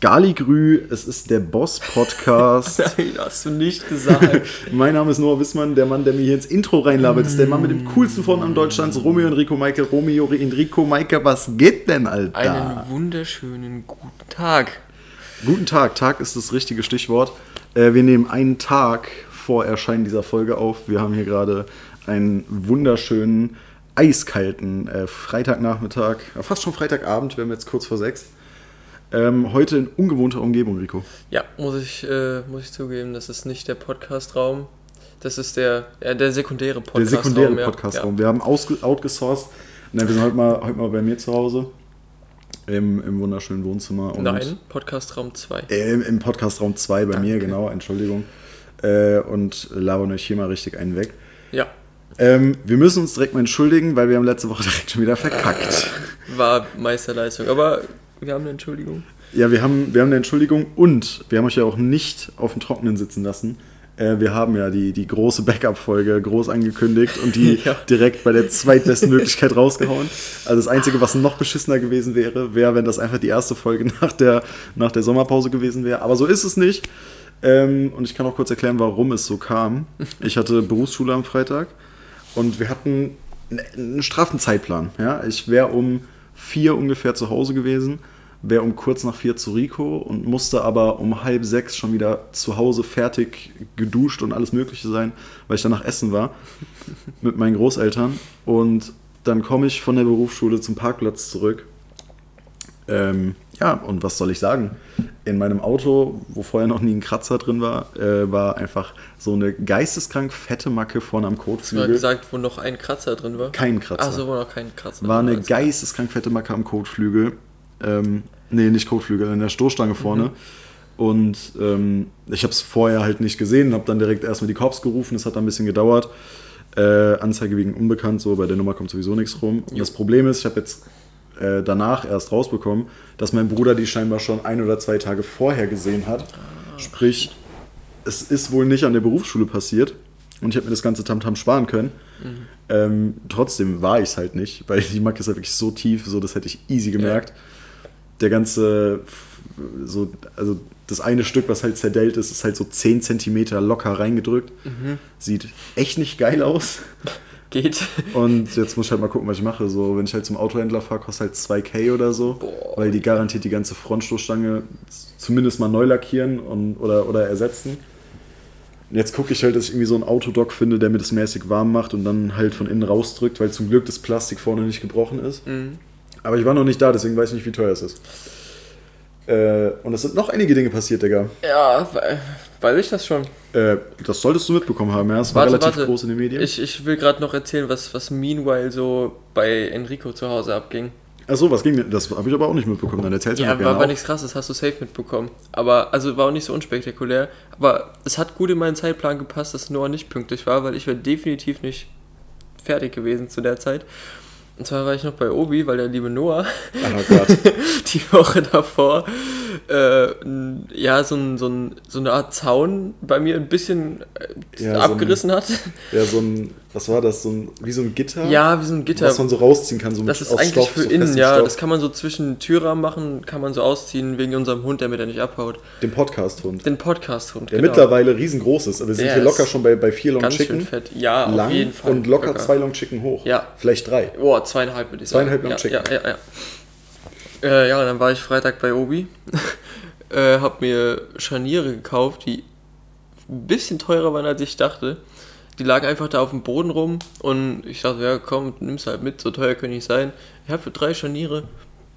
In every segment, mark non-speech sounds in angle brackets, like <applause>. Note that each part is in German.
Galigrü, es ist der Boss-Podcast. <laughs> Nein, hast du nicht gesagt. <laughs> mein Name ist Noah Wissmann, der Mann, der mir hier ins Intro reinlabert, ist der Mann mit dem coolsten Vornamen Deutschlands, Romeo Enrico Maike. Romeo Enrico Maike, was geht denn, Alter? Einen wunderschönen guten Tag. Guten Tag, Tag ist das richtige Stichwort. Äh, wir nehmen einen Tag vor Erscheinen dieser Folge auf. Wir haben hier gerade einen wunderschönen, eiskalten äh, Freitagnachmittag, ja, fast schon Freitagabend, wir haben jetzt kurz vor sechs. Ähm, heute in ungewohnter Umgebung, Rico. Ja, muss ich, äh, muss ich zugeben, das ist nicht der Podcastraum. Das ist der, ja, der sekundäre Der Podcastraum. sekundäre ja. Podcastraum. Wir haben outgesourced. Nein, wir sind heute mal, heute mal bei mir zu Hause. Im, im wunderschönen Wohnzimmer. Ja. Und Nein, Podcastraum 2. Äh, Im, im Podcastraum 2 bei mir, Danke. genau, Entschuldigung. Äh, und labern euch hier mal richtig einen weg. Ja, Ähm, wir müssen uns direkt mal entschuldigen, weil wir haben letzte Woche <laughs> direkt schon wieder verkackt. war Meisterleistung. Aber wir haben eine Entschuldigung. Ja, wir haben, wir haben eine Entschuldigung und wir haben euch ja auch nicht auf dem Trockenen sitzen lassen. Äh, wir haben ja die, die große Backup-Folge groß angekündigt und die <laughs> Ja. direkt bei der zweitbesten Möglichkeit rausgehauen. Also das Einzige, was noch beschissener gewesen wäre, wäre, wenn das einfach die erste Folge nach der, nach der Sommerpause gewesen wäre. Aber so ist es nicht. Ähm, und ich kann auch kurz erklären, warum es so kam. Ich hatte Berufsschule am Freitag und wir hatten einen- straffen Zeitplan. Ja? Ich wäre um vier ungefähr zu Hause gewesen, wäre um kurz nach vier zu Rico und musste aber um halb sechs schon wieder zu Hause fertig geduscht und alles Mögliche sein, weil ich danach essen war <laughs> mit meinen Großeltern. Und dann komme ich von der Berufsschule zum Parkplatz zurück. Ähm, ja, und was soll ich sagen? In meinem Auto, wo vorher noch nie ein Kratzer drin war, äh, war einfach so eine geisteskrank fette Macke vorne am Du hast Kotflügel. gesagt, wo noch ein Kratzer drin war. Kein Kratzer. Achso, wo noch kein Kratzer War drin eine geisteskrank fette Macke am Kotflügel. Ähm, nee, nicht Kotflügel, an der Stoßstange vorne. Und ähm, ich habe es vorher halt nicht gesehen, habe dann direkt erstmal die Cops gerufen, es hat dann ein bisschen gedauert. Äh, Anzeige wegen unbekannt, so bei der Nummer kommt sowieso nichts rum. Und Jo. das Problem ist, ich habe jetzt äh, danach erst rausbekommen, dass mein Bruder die scheinbar schon ein oder zwei Tage vorher gesehen hat. Sprich, es ist wohl nicht an der Berufsschule passiert und ich habe mir das ganze Tamtam sparen können. Ähm, trotzdem war ich es halt nicht, weil die Macke ist halt wirklich so tief, so das hätte ich easy gemerkt. Der ganze, so, also das eine Stück, was halt zerdellt ist, ist halt so 10 cm locker reingedrückt. Sieht echt nicht geil aus. <laughs> Geht. Und jetzt muss ich halt mal gucken, was ich mache. So, wenn ich halt zum Autohändler fahre, kostet halt 2K oder so. Boah. Weil die garantiert die ganze Frontstoßstange zumindest mal neu lackieren und, oder, oder ersetzen. Und jetzt gucke ich halt, dass ich irgendwie so einen Autodock finde, der mir das mäßig warm macht und dann halt von innen rausdrückt, weil zum Glück das Plastik vorne nicht gebrochen ist. Mhm. Aber ich war noch nicht da, deswegen weiß ich nicht, wie teuer es ist. Äh, und es sind noch einige Dinge passiert, Digga. Ja, we- weiß ich das schon. Äh, das solltest du mitbekommen haben, ja. Es war relativ warte. groß in den Medien. Ich, ich will gerade noch erzählen, was, was meanwhile so bei Enrico zu Hause abging. Achso, was ging denn? Das habe ich aber auch nicht mitbekommen. Dann erzählst du Ja, mir war, war auch. nichts krasses, hast du safe mitbekommen. Aber, also war auch nicht so unspektakulär. Aber es hat gut in meinen Zeitplan gepasst, dass Noah nicht pünktlich war, weil ich wäre definitiv nicht fertig gewesen zu der Zeit. Und zwar war ich noch bei Obi, weil der liebe Noah Oh Gott. <laughs> die Woche davor äh, ja so, ein, so, ein, so eine Art Zaun bei mir ein bisschen äh, Ja, so ein- abgerissen hat. Ja, so ein, was war das? So ein, wie so ein Gitter? Ja, wie so ein Gitter. Was man so rausziehen kann, so Das ist eigentlich Stoff, für so innen, ja. Stoff. Das kann man so zwischen Türrahmen machen, kann man so ausziehen wegen unserem Hund, der mir da nicht abhaut. Den Podcast-Hund. Den Podcast-Hund, Der mittlerweile riesengroß ist. Aber wir sind Der hier locker schon bei, bei vier Long ganz schön Chicken. fett. Ja, auf lang jeden Fall. und locker zwei Long Chicken hoch. Ja. Vielleicht drei. Boah, zweieinhalb würde ich sagen. Zweieinhalb Long ja, Chicken. Ja, ja, ja. Äh, ja, dann war ich Freitag bei Obi, <laughs> äh, hab mir Scharniere gekauft, die ein bisschen teurer waren, als ich dachte. Die lagen einfach da auf dem Boden rum und ich dachte, ja komm, nimm's halt mit, so teuer kann nicht sein. Ich habe für drei Scharniere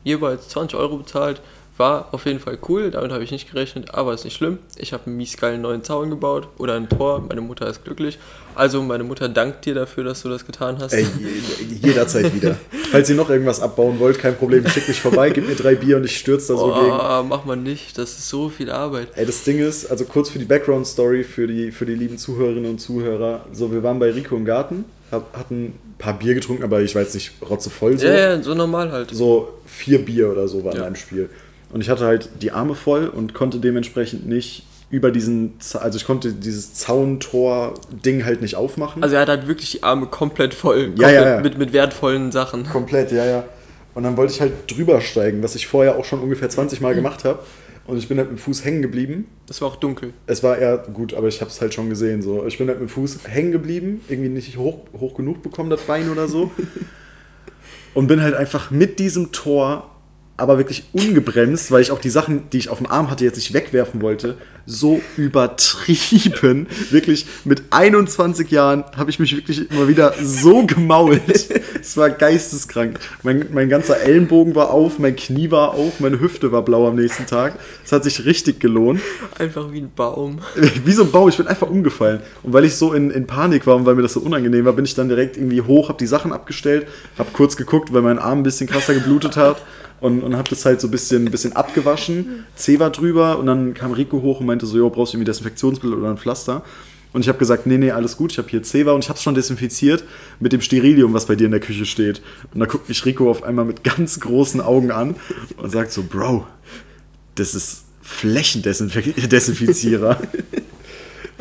jeweils 20 Euro bezahlt. War auf jeden Fall cool, damit habe ich nicht gerechnet, aber ist nicht schlimm. Ich habe einen mies geilen neuen Zaun gebaut oder ein Tor, meine Mutter ist glücklich. Also meine Mutter dankt dir dafür, dass du das getan hast. Ey, je- jederzeit wieder. <laughs> Falls ihr noch irgendwas abbauen wollt, kein Problem. Schickt mich vorbei, gebt mir drei Bier und ich stürze da so gegen. Oh, mach mal nicht, das ist so viel Arbeit. Ey, das Ding ist, also kurz für die Background-Story für die, für die lieben Zuhörerinnen und Zuhörer. So, wir waren bei Rico im Garten, hatten ein paar Bier getrunken, aber ich jetzt nicht rotzevoll so. Ja, ja, so normal halt. So vier Bier oder so waren Ja. in einem Spiel. Und ich hatte halt die Arme voll und konnte dementsprechend nicht über diesen, also ich konnte dieses Zauntor-Ding halt nicht aufmachen. Also er hat halt wirklich die Arme komplett voll. Ja, komplett ja, ja. Mit, mit wertvollen Sachen. Komplett, ja, ja. Und dann wollte ich halt drüber steigen, was ich vorher auch schon ungefähr 20 Mal gemacht habe. Und ich bin halt mit dem Fuß hängen geblieben. Es war auch dunkel. Es war eher gut, aber ich habe es halt schon gesehen. So. Ich bin halt mit dem Fuß hängen geblieben, irgendwie nicht hoch, hoch genug bekommen, das Bein oder so. <laughs> und bin halt einfach mit diesem Tor aber wirklich ungebremst, weil ich auch die Sachen, die ich auf dem Arm hatte, jetzt nicht wegwerfen wollte, so übertrieben. <laughs> Wirklich mit 21 Jahren habe ich mich wirklich immer wieder so gemault. Es war geisteskrank. Mein, mein ganzer Ellenbogen war auf, mein Knie war auf, meine Hüfte war blau am nächsten Tag. Es hat sich richtig gelohnt. Einfach wie ein Baum. <laughs> Wie so ein Baum, ich bin einfach umgefallen. Und weil ich so in, in Panik war und weil mir das so unangenehm war, bin ich dann direkt irgendwie hoch, habe die Sachen abgestellt, habe kurz geguckt, weil mein Arm ein bisschen krasser geblutet hat und, und habe das halt so ein bisschen, bisschen abgewaschen. C war drüber und dann kam Rico hoch und meinte so, jo, brauchst du irgendwie Desinfektionsmittel oder ein Pflaster? Und ich habe gesagt, nee, nee, alles gut, ich habe hier Ceva und ich habe es schon desinfiziert mit dem Sterilium, was bei dir in der Küche steht. Und da guckt mich Rico auf einmal mit ganz großen Augen an und sagt so, Bro, das ist Flächendesinfizierer. <laughs>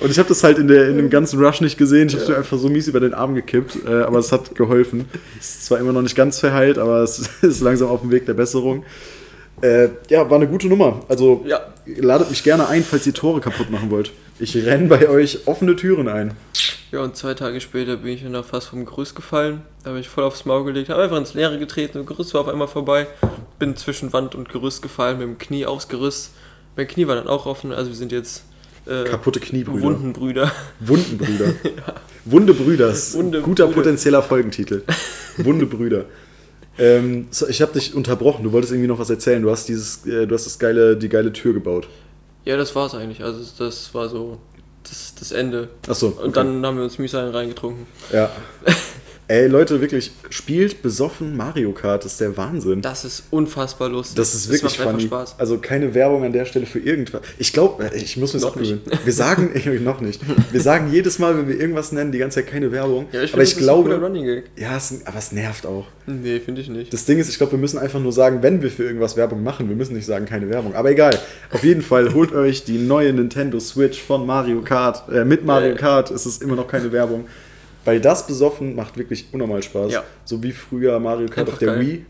Und ich habe das halt in, der, in dem ganzen Rush nicht gesehen. Ich habe ja. einfach so mies über den Arm gekippt, äh, aber es hat geholfen. Ist zwar immer noch nicht ganz verheilt, aber es <laughs> ist langsam auf dem Weg der Besserung. Äh, ja, war eine gute Nummer. Also ja. ladet mich gerne ein, falls ihr Tore kaputt machen wollt. Ich renne bei euch offene Türen ein. Ja, und zwei Tage später bin ich dann fast vom Gerüst gefallen. Da habe ich voll aufs Maul gelegt, habe einfach ins Leere getreten. Das Gerüst war auf einmal vorbei. Bin zwischen Wand und Gerüst gefallen, mit dem Knie aufs Gerüst. Mein Knie war dann auch offen, also wir sind jetzt äh, Kaputte Kniebrüder. Wundenbrüder. Wundenbrüder. <laughs> ja. Wunde Brüders. Wunde Guter Brüder. potenzieller Folgentitel. <laughs> Wunde Brüder. Ähm, so, ich habe dich unterbrochen. Du wolltest irgendwie noch was erzählen. Du hast dieses, äh, du hast das geile, die geile Tür gebaut. Ja, das war's eigentlich. Also das war so das, das Ende. Ach so. Okay. Und dann haben wir uns Müsli reingetrunken. Ja. <laughs> Ey, Leute, wirklich, spielt besoffen Mario Kart, das ist der Wahnsinn. Das ist unfassbar lustig. Das ist wirklich das funny. Spaß. Also keine Werbung an der Stelle für irgendwas. Ich glaube, äh, ich muss mir das abgewöhnen. Wir sagen, ich, <laughs> <laughs> noch nicht. Wir sagen jedes Mal, wenn wir irgendwas nennen, die ganze Zeit keine Werbung. Ja, ich aber ich glaube, ja, es, aber es nervt auch. Nee, finde ich nicht. Das Ding ist, ich glaube, wir müssen einfach nur sagen, wenn wir für irgendwas Werbung machen, wir müssen nicht sagen, keine Werbung. Aber egal. Auf jeden Fall holt euch die neue Nintendo Switch von Mario Kart. Äh, mit Mario Kart ist es immer noch keine Werbung. Weil das besoffen macht wirklich unnormal Spaß. Ja. So wie früher Mario Kart Einfach auf der geil. Wii.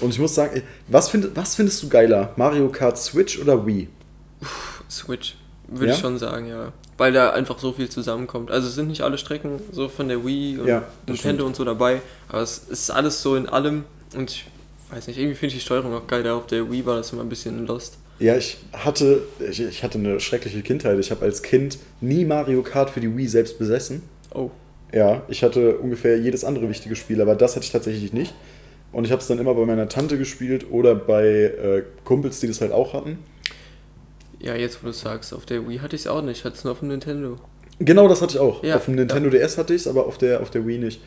Und ich muss sagen, was, find, was findest du geiler? Mario Kart Switch oder Wii? Switch, würde ja? ich schon sagen, ja. Weil da einfach so viel zusammenkommt. Also es sind nicht alle Strecken so von der Wii und ja, Nintendo und so dabei, aber es ist alles so in allem und ich weiß nicht, irgendwie finde ich die Steuerung auch geil. Da auf der Wii war das immer ein bisschen lost. Ja, ich hatte, ich, ich hatte eine schreckliche Kindheit. Ich habe als Kind nie Mario Kart für die Wii selbst besessen. Oh. Ja, ich hatte ungefähr jedes andere wichtige Spiel, aber das hatte ich tatsächlich nicht. Und ich habe es dann immer bei meiner Tante gespielt oder bei äh, Kumpels, die das halt auch hatten. Ja, jetzt wo du sagst, auf der Wii hatte ich es auch nicht, ich hatte es nur auf dem Nintendo. Genau, das hatte ich auch. Ja, auf dem Nintendo ja. DS hatte ich es, aber auf der, auf der Wii nicht.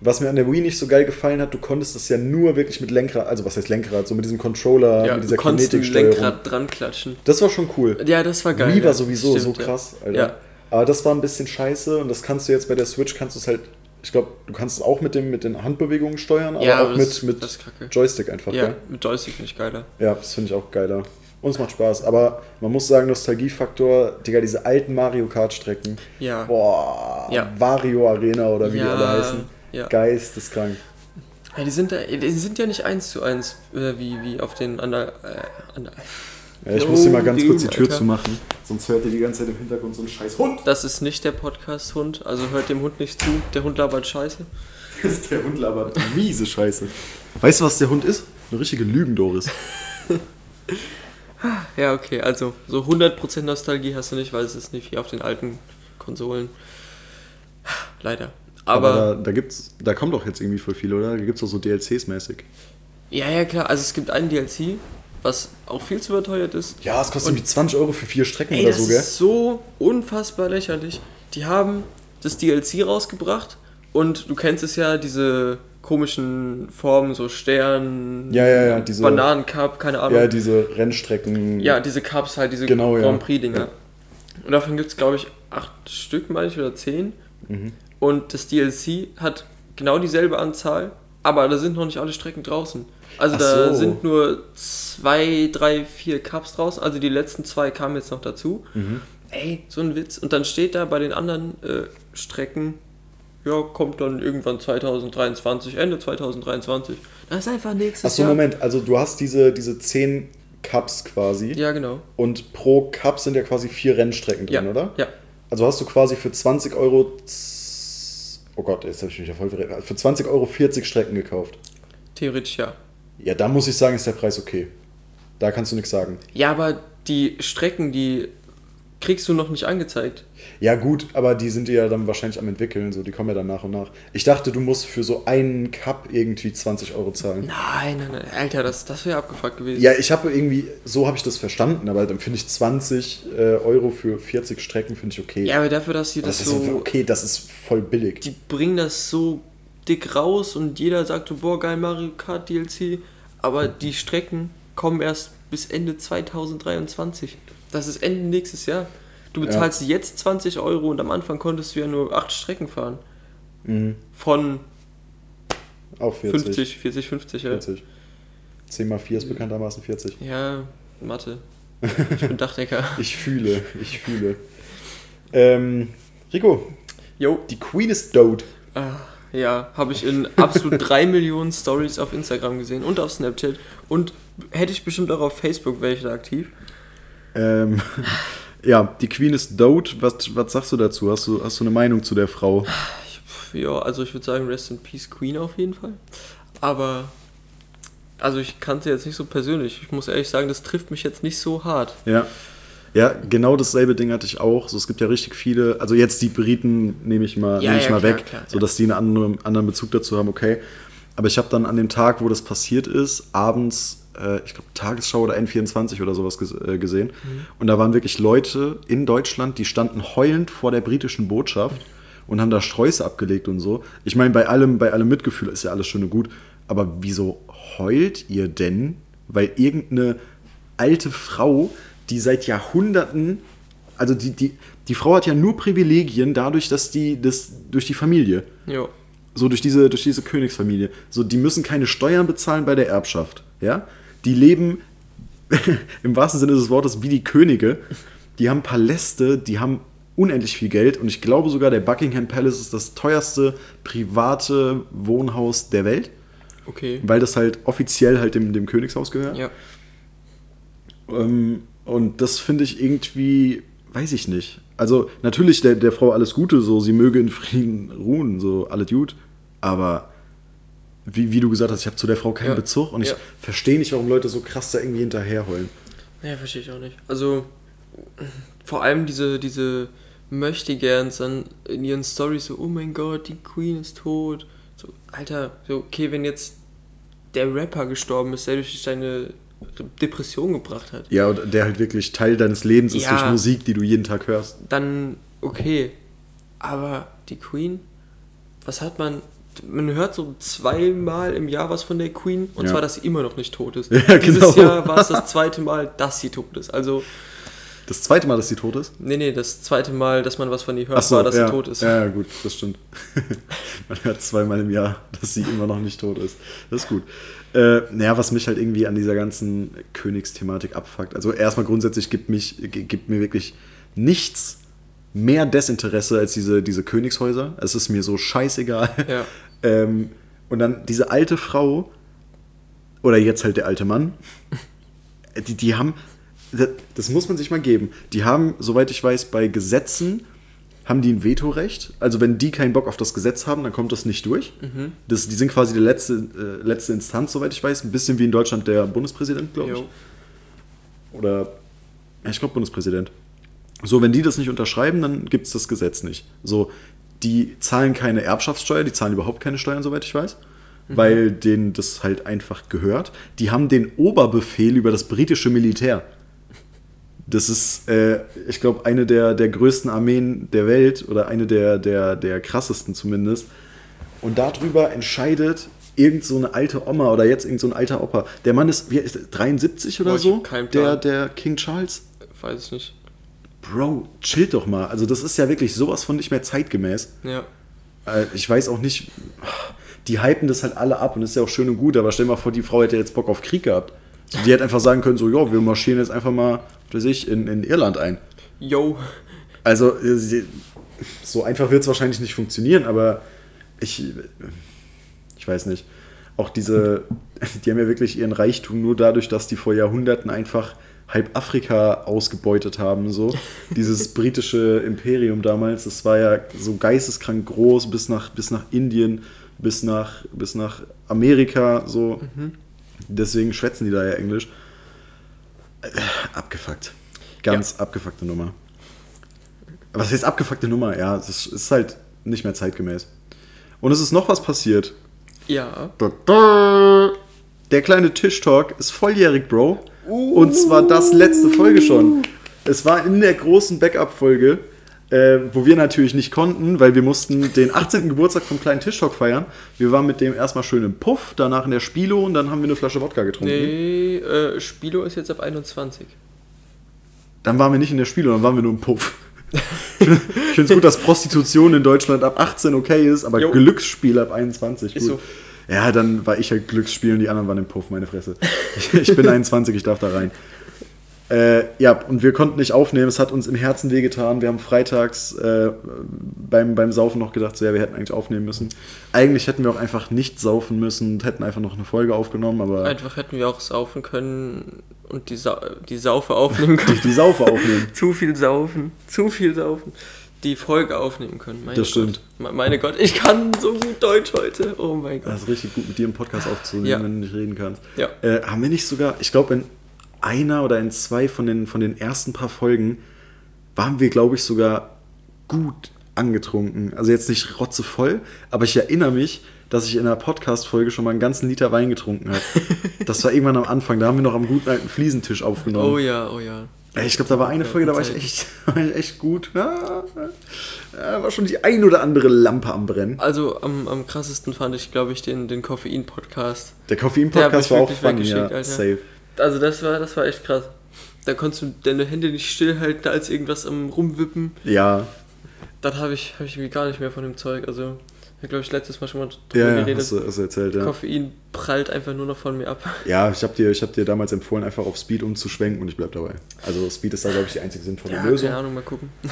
Was mir an der Wii nicht so geil gefallen hat, du konntest das ja nur wirklich mit Lenkrad, also was heißt Lenkrad, so mit diesem Controller, ja, mit dieser du Kinetiksteuerung. Lenkrad dran klatschen. Das war schon cool. Ja, das war geil. Wii war sowieso Stimmt, so krass, Alter. Ja. Aber das war ein bisschen scheiße und das kannst du jetzt bei der Switch, kannst du es halt, ich glaube, du kannst es auch mit, dem, mit den Handbewegungen steuern, aber ja, auch das, mit, mit Joystick einfach. Ja, gell? mit Joystick finde ich geiler. Ja, das finde ich auch geiler. Und es macht Spaß. Aber man muss sagen, Nostalgiefaktor, Digga, diese alten Mario Kart-Strecken. Ja. Boah, ja. Vario Arena oder wie ja, die alle heißen. Ja. Geisteskrank. Ja, die sind, da, die sind ja nicht eins zu eins, äh, wie, wie auf den anderen. Äh, ja, ich muss hier mal ganz kurz die Tür Alter. zumachen, sonst hört ihr die ganze Zeit im Hintergrund so einen scheiß Hund. Das ist nicht der Podcast-Hund, also hört dem Hund nicht zu. Der Hund labert Scheiße. <laughs> der Hund labert miese Scheiße. Weißt du, was der Hund ist? Eine richtige Lügendoris. <laughs> ja, okay, also so 100% Nostalgie hast du nicht, weil es ist nicht wie auf den alten Konsolen. Leider. Aber, Aber da, da, gibt's, da kommt doch jetzt irgendwie voll viel, oder? Da gibt es doch so DLCs mäßig. Ja, ja, klar. Also es gibt einen DLC, was auch viel zu überteuert ist. Ja, es kostet irgendwie 20 Euro für vier Strecken ey, oder so, gell? Das ist so unfassbar lächerlich. Die haben das DLC rausgebracht und du kennst es ja, diese komischen Formen, so Stern, ja, ja, ja, diese, Bananencup, keine Ahnung. Ja, diese Rennstrecken. Ja, diese Cups halt, diese genau, Grand Prix-Dinger. Ja. Und davon gibt es, glaube ich, acht Stück, meine ich, oder zehn. Mhm. Und das DLC hat genau dieselbe Anzahl, aber da sind noch nicht alle Strecken draußen. Also Ach da so. sind nur zwei, drei, vier Cups draußen. Also die letzten zwei kamen jetzt noch dazu. Mhm. Ey, so ein Witz. Und dann steht da bei den anderen äh, Strecken, ja, kommt dann irgendwann 2023, Ende 2023. Das ist einfach nächstes Achso, Moment, also du hast diese, diese zehn Cups quasi. Ja, genau. Und pro Cup sind ja quasi vier Rennstrecken drin, Ja, oder? ja. Also hast du quasi für 20 Euro. Oh Gott, jetzt habe ich mich ja voll verrechnet. Für 20 Euro 40 Strecken gekauft. Theoretisch ja. Ja, da muss ich sagen, ist der Preis okay. Da kannst du nichts sagen. Ja, aber die Strecken, die kriegst du noch nicht angezeigt. Ja, gut, aber die sind ja dann wahrscheinlich am entwickeln, so die kommen ja dann nach und nach. Ich dachte, du musst für so einen Cup irgendwie 20 Euro zahlen. Nein, nein, nein. Alter, das, das wäre abgefuckt gewesen. Ja, ich habe irgendwie, so habe ich das verstanden, aber dann finde ich 20 äh, Euro für 40 Strecken finde ich okay. Ja, aber dafür, dass sie das, das so, okay, das ist voll billig. Die bringen das so dick raus und jeder sagt so, boah, geil, Mario Kart DLC. Aber die Strecken kommen erst bis Ende 2023. Das ist Ende nächstes Jahr. Du bezahlst jetzt 20 Euro und am Anfang konntest du ja nur 8 Strecken fahren. Mhm. Von Auch 40. 50, 40, 50, ja. 40. 10 mal 4 ist bekanntermaßen 40. Ja, Mathe. Ich bin Dachdecker. <laughs> Ich fühle, ich fühle. Ähm, Rico, Jo. die Queen ist dood. Ah, ja, habe ich in absolut drei <laughs> Millionen Stories auf Instagram gesehen und auf Snapchat. Und hätte ich bestimmt auch auf Facebook wäre ich da aktiv. Ähm, <laughs> ja, die Queen ist dood. Was, was sagst du dazu? Hast du, hast du eine Meinung zu der Frau? Ja, also ich würde sagen, Rest in Peace Queen auf jeden Fall. Aber, also ich kannte jetzt nicht so persönlich. Ich muss ehrlich sagen, das trifft mich jetzt nicht so hart. Ja. Ja, genau dasselbe Ding hatte ich auch. So, es gibt ja richtig viele, also jetzt die Briten nehme ich mal, Ja, nehme ich ja, mal klar, weg, klar, so ja. dass die einen anderen, anderen Bezug dazu haben, okay. Aber ich habe dann an dem Tag, wo das passiert ist, abends, äh, ich glaube Tagesschau oder N24 oder sowas ges äh, gesehen. Mhm. Und da waren wirklich Leute in Deutschland, die standen heulend vor der britischen Botschaft und haben da Sträuße abgelegt und so. Ich meine, bei allem, bei allem Mitgefühl ist ja alles schön und gut. Aber wieso heult ihr denn? Weil irgendeine alte Frau, die seit Jahrhunderten, also die, die, die Frau hat ja nur Privilegien dadurch, dass die, das, durch die Familie. Jo. So durch diese, durch diese Königsfamilie. So, die müssen keine Steuern bezahlen bei der Erbschaft. Ja? Die leben <laughs> im wahrsten Sinne des Wortes wie die Könige. Die haben Paläste, die haben unendlich viel Geld und ich glaube sogar, der Buckingham Palace ist das teuerste private Wohnhaus der Welt, Okay. weil das halt offiziell halt dem, dem Königshaus gehört. Ja. Ähm, und das finde ich irgendwie, weiß ich nicht. Also natürlich der, der Frau alles Gute, so sie möge in Frieden ruhen, so alles gut. Aber wie, wie du gesagt hast, ich habe zu der Frau keinen Ja. Bezug und ich Ja. verstehe nicht, warum Leute so krass da irgendwie hinterherheulen. Ja, verstehe ich auch nicht. Also, vor allem diese, diese Möchtegerns dann in ihren Stories so, oh mein Gott, die Queen ist tot. So, Alter, so, okay, wenn jetzt der Rapper gestorben ist, der durch deine Depression gebracht hat, Ja, und der halt wirklich Teil deines Lebens ist Ja. durch Musik, die du jeden Tag hörst. dann okay. Aber die Queen, was hat man? Man hört so zweimal im Jahr was von der Queen und Ja. zwar, dass sie immer noch nicht tot ist. <laughs> Ja, Dieses genau. Jahr war es das zweite Mal, dass sie tot ist. Also, Das zweite Mal, dass sie tot ist? nee, nee, das zweite Mal, dass man was von ihr hört, so, war, dass ja. sie tot ist. Ja, gut, das stimmt. <laughs> Man hört zweimal im Jahr, dass sie immer noch nicht tot ist. Das ist gut. Äh, naja, was mich halt irgendwie an dieser ganzen Königsthematik abfuckt. Also erstmal grundsätzlich gibt, mich, gibt mir wirklich nichts mehr Desinteresse als diese, diese Königshäuser. Es ist mir so scheißegal. Ja. <laughs> Ähm, und dann diese alte Frau, oder jetzt halt der alte Mann, <laughs> die, die haben, das, das muss man sich mal geben, die haben, soweit ich weiß, bei Gesetzen haben die ein Vetorecht. Also wenn die keinen Bock auf das Gesetz haben, dann kommt das nicht durch. Das, die sind quasi die letzte, äh, letzte Instanz, soweit ich weiß. Ein bisschen wie in Deutschland der Bundespräsident, glaube ich. Oder, ich glaube Bundespräsident. So, wenn die das nicht unterschreiben, dann gibt es das Gesetz nicht. So, die zahlen keine Erbschaftssteuer, die zahlen überhaupt keine Steuern, soweit ich weiß. Weil denen das halt einfach gehört. Die haben den Oberbefehl über das britische Militär. Das ist, äh, ich glaube, eine der, der größten Armeen der Welt oder eine der, der, der krassesten zumindest. Und darüber entscheidet irgend so eine alte Oma oder jetzt irgend so ein alter Opa. Der Mann ist, wie ist der, 73 oder Boah, so? der, der King Charles. Weiß ich nicht. Bro, chill doch mal. Also das ist ja wirklich sowas von nicht mehr zeitgemäß. Ja. Äh, Ich weiß auch nicht, die hypen das halt alle ab und das ist ja auch schön und gut, aber stell dir mal vor, die Frau hätte jetzt Bock auf Krieg gehabt. Die hätte einfach sagen können, so, ja, wir marschieren jetzt einfach mal, für sich, in, in Irland ein. Yo. Also, äh, so einfach wird es wahrscheinlich nicht funktionieren, aber ich, ich weiß nicht. Auch diese, <laughs> die haben ja wirklich ihren Reichtum nur dadurch, dass die vor Jahrhunderten einfach halb Afrika ausgebeutet haben. So. <laughs> Dieses britische Imperium damals, das war ja so geisteskrank groß bis nach, bis nach Indien, bis nach, bis nach Amerika. So. Deswegen schwätzen die da ja Englisch. Äh, abgefuckt. Ganz abgefuckte Nummer. Was heißt abgefuckte Nummer? Ja, es ist halt nicht mehr zeitgemäß. Und es ist noch was passiert. Ja. Der kleine Tischtalk ist volljährig, Bro. Und zwar das letzte Folge schon. Es war in der großen Backup-Folge, äh, wo wir natürlich nicht konnten, weil wir mussten den 18. Geburtstag vom kleinen Tischtalk feiern. Wir waren mit dem erstmal schön im Puff, danach in der Spilo und dann haben wir eine Flasche Wodka getrunken. Nee, äh, Spilo ist jetzt ab 21. Dann waren wir nicht in der Spilo, dann waren wir nur im Puff. ich finde es gut, dass Prostitution in Deutschland ab 18 okay ist, aber Jo. Glücksspiel ab 21. Ist gut. so. Ja, dann war ich halt Glücksspiel und die anderen waren im Puff, meine Fresse. Ich, ich bin 21, ich darf da rein. Äh, ja, und wir konnten nicht aufnehmen, es hat uns im Herzen wehgetan. Wir haben freitags äh, beim, beim Saufen noch gedacht, so, ja, wir hätten eigentlich aufnehmen müssen. Eigentlich hätten wir auch einfach nicht saufen müssen und hätten einfach noch eine Folge aufgenommen, aber Einfach hätten wir auch saufen können und die, Sa die Saufe aufnehmen können. durch <laughs> die Saufe aufnehmen. <laughs> zu viel saufen, zu viel saufen. Die Folge aufnehmen können. Meine Das stimmt. Gott. Me- Meine Gott, ich kann so gut Deutsch heute. Oh mein Gott. Das ist richtig gut, mit dir im Podcast aufzunehmen, Ja. wenn du nicht reden kannst. Ja. Äh, haben wir nicht sogar, ich glaube, in einer oder in zwei von den, von den ersten paar Folgen waren wir, glaube ich, sogar gut angetrunken. Also jetzt nicht rotzevoll, aber ich erinnere mich, dass ich in einer Podcast-Folge schon mal einen ganzen Liter Wein getrunken habe. <laughs> das war irgendwann am Anfang, da haben wir noch am guten alten Fliesentisch aufgenommen. Oh ja, oh ja. Ich glaube, da war eine Folge, da war ich echt, <laughs> war ich echt gut. Ja, ja, war schon die ein oder andere Lampe am Brennen. Also am, am krassesten fand ich, glaube ich, den, den Koffein-Podcast. Der Koffein-Podcast war auch weggeschickt, ja, Alter. safe. Also das war, das war echt krass. Da konntest du deine Hände nicht stillhalten, als irgendwas am Rumwippen. Ja, Dann habe ich, hab ich irgendwie gar nicht mehr von dem Zeug. Also, ich glaube ich letztes Mal schon mal drüber ja, geredet. hast, du, hast du erzählt, ja. Koffein prallt einfach nur noch von mir ab. <laughs> Ja, ich habe dir, ich hab dir damals empfohlen, einfach auf Speed umzuschwenken und ich bleib dabei. Also Speed ist da, glaube ich, die einzige sinnvolle Ja, Lösung. keine Ahnung, mal gucken. <laughs>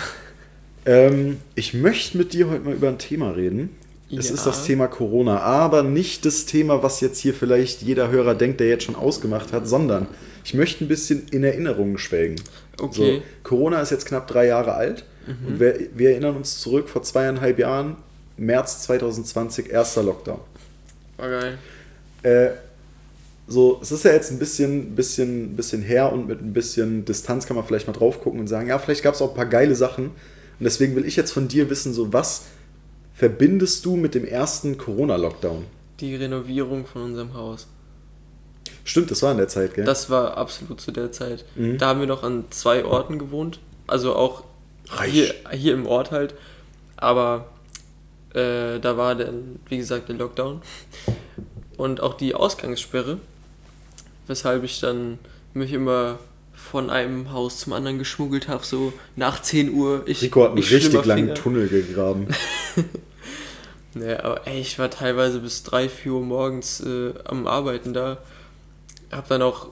Ähm, ich möchte mit dir heute mal über ein Thema reden. Es Ja. ist das Thema Corona, aber nicht das Thema, was jetzt hier vielleicht jeder Hörer denkt, der jetzt schon ausgemacht hat, sondern ich möchte ein bisschen in Erinnerungen schwelgen. Okay. So, Corona ist jetzt knapp drei Jahre alt und wir, wir erinnern uns zurück vor zweieinhalb Jahren, März 2020, erster Lockdown. War geil. Äh, so, es ist ja jetzt ein bisschen, bisschen, bisschen her und mit ein bisschen Distanz kann man vielleicht mal drauf gucken und sagen, ja, vielleicht gab es auch ein paar geile Sachen. Und deswegen will ich jetzt von dir wissen, so was verbindest du mit dem ersten Corona-Lockdown? Die Renovierung von unserem Haus. Stimmt, das war in der Zeit, gell? Das war absolut zu der Zeit. Mhm. Da haben wir noch an zwei Orten gewohnt. Also auch Reich. hier, hier im Ort halt. Aber äh, da war dann, wie gesagt, der Lockdown. Und auch die Ausgangssperre. Weshalb ich dann mich immer von einem Haus zum anderen geschmuggelt habe, so nach 10 Uhr. Ich, Rico hat einen ich richtig langen Finger. Tunnel gegraben. <laughs> Nee, aber ey, ich war teilweise bis 3, 4 Uhr morgens äh, am Arbeiten da. Hab dann auch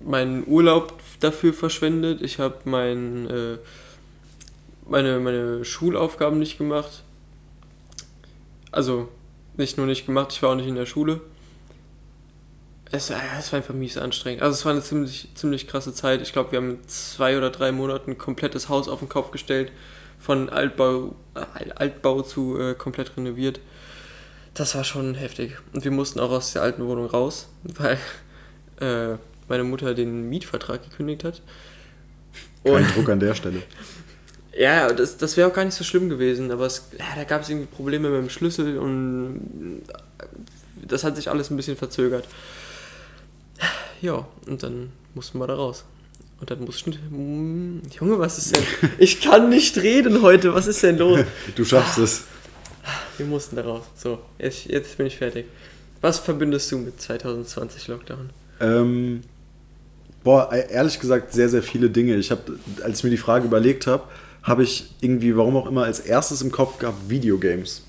meinen Urlaub dafür verschwendet. Ich habe mein, äh, meine, meine Schulaufgaben nicht gemacht. Also nicht nur nicht gemacht, ich war auch nicht in der Schule. Es, äh, es war einfach mies anstrengend. Also es war eine ziemlich, ziemlich krasse Zeit. Ich glaube, wir haben zwei oder drei Monaten komplettes Haus auf den Kopf gestellt. Von Altbau, äh, Altbau zu äh, komplett renoviert. Das war schon heftig. Und wir mussten auch aus der alten Wohnung raus, <laughs> weil äh, meine Mutter den Mietvertrag gekündigt hat. Kein Druck an der Stelle. <laughs> Ja, das, das wäre auch gar nicht so schlimm gewesen, aber es, ja, da gab es irgendwie Probleme mit dem Schlüssel und das hat sich alles ein bisschen verzögert. Ja, und dann mussten wir da raus. Und dann mussten. Hm, Junge, was ist denn? Ich kann nicht reden heute, was ist denn los? <laughs> Du schaffst es. Wir mussten da raus. So, jetzt, jetzt bin ich fertig. Was verbindest du mit 2020 Lockdown? Ähm, boah, ehrlich gesagt, sehr, sehr viele Dinge. Ich habe, als ich mir die Frage überlegt habe, habe ich irgendwie, warum auch immer, als erstes im Kopf gehabt Videogames.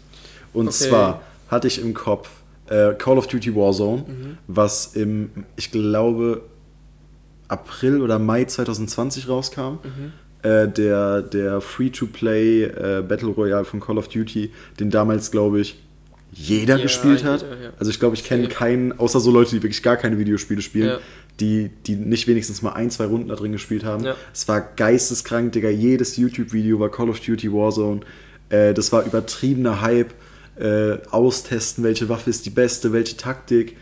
Und Okay. zwar hatte ich im Kopf äh, Call of Duty Warzone, was im, ich glaube, April oder Mai 2020 rauskam. Äh, der der Free-to-Play äh, Battle Royale von Call of Duty, den damals, glaube ich, jeder Ja, gespielt hat. jeder, ja. Also ich glaube, ich kenne keinen, außer so Leute, die wirklich gar keine Videospiele spielen, Ja. die, die nicht wenigstens mal ein, zwei Runden da drin gespielt haben. Es war geisteskrank, Digga. Jedes YouTube-Video war Call of Duty Warzone. Äh, das war übertriebener Hype. Äh, austesten, welche Waffe ist die beste, welche Taktik.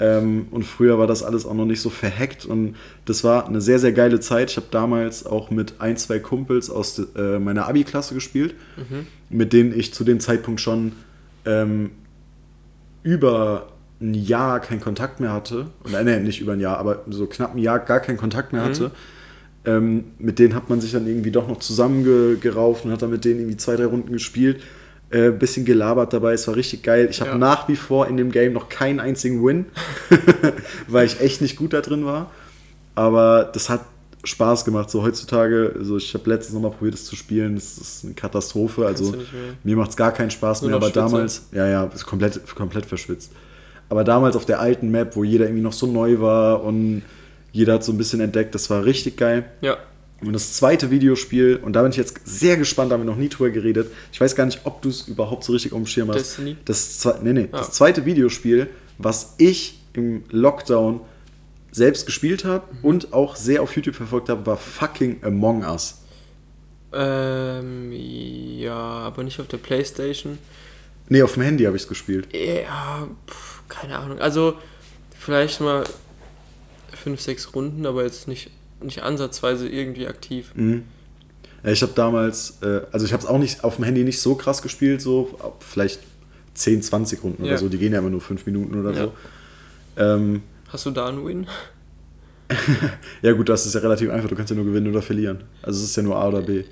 Ähm, und früher war das alles auch noch nicht so verhackt und das war eine sehr, sehr geile Zeit. Ich habe damals auch mit ein, zwei Kumpels aus äh, meiner Abi-Klasse gespielt, mit denen ich zu dem Zeitpunkt schon ähm, über ein Jahr keinen Kontakt mehr hatte. Nein, nein, nicht über ein Jahr, aber so knapp ein Jahr gar keinen Kontakt mehr hatte. Ähm, mit denen hat man sich dann irgendwie doch noch zusammengerauft und hat dann mit denen irgendwie zwei, drei Runden gespielt. Äh, bisschen gelabert dabei, es war richtig geil. Ich habe Ja. nach wie vor in dem Game noch keinen einzigen Win, <laughs> weil ich echt nicht gut da drin war. Aber das hat Spaß gemacht. So heutzutage, also ich habe letztens nochmal probiert, es zu spielen. Das ist eine Katastrophe. Also mir macht es gar keinen Spaß Nur mehr. Aber Schwitzer. damals, ja, ja, ist komplett, komplett verschwitzt. Aber damals auf der alten Map, wo jeder irgendwie noch so neu war und jeder hat so ein bisschen entdeckt, das war richtig geil. Ja. Und das zweite Videospiel, und da bin ich jetzt sehr gespannt, da haben wir noch nie drüber geredet. Ich weiß gar nicht, ob du es überhaupt so richtig auf dem Schirm hast. Destiny? Das, zwe nee, nee, Ah. das zweite Videospiel, was ich im Lockdown selbst gespielt habe und auch sehr auf YouTube verfolgt habe, war fucking Among Us. Ähm, ja, aber nicht auf der Playstation. Nee, auf dem Handy habe ich es gespielt. Ja, pf, keine Ahnung. Also, vielleicht mal fünf, sechs Runden, aber jetzt nicht, nicht ansatzweise irgendwie aktiv. Mhm. Ich habe damals, äh, also ich habe es auch nicht auf dem Handy nicht so krass gespielt, so vielleicht 10, 20 Runden Ja. oder so. Die gehen ja immer nur 5 Minuten oder Ja. so. Ähm, Hast du da einen Win? <laughs> ja gut, das ist ja relativ einfach. Du kannst ja nur gewinnen oder verlieren. Also es ist ja nur A oder B.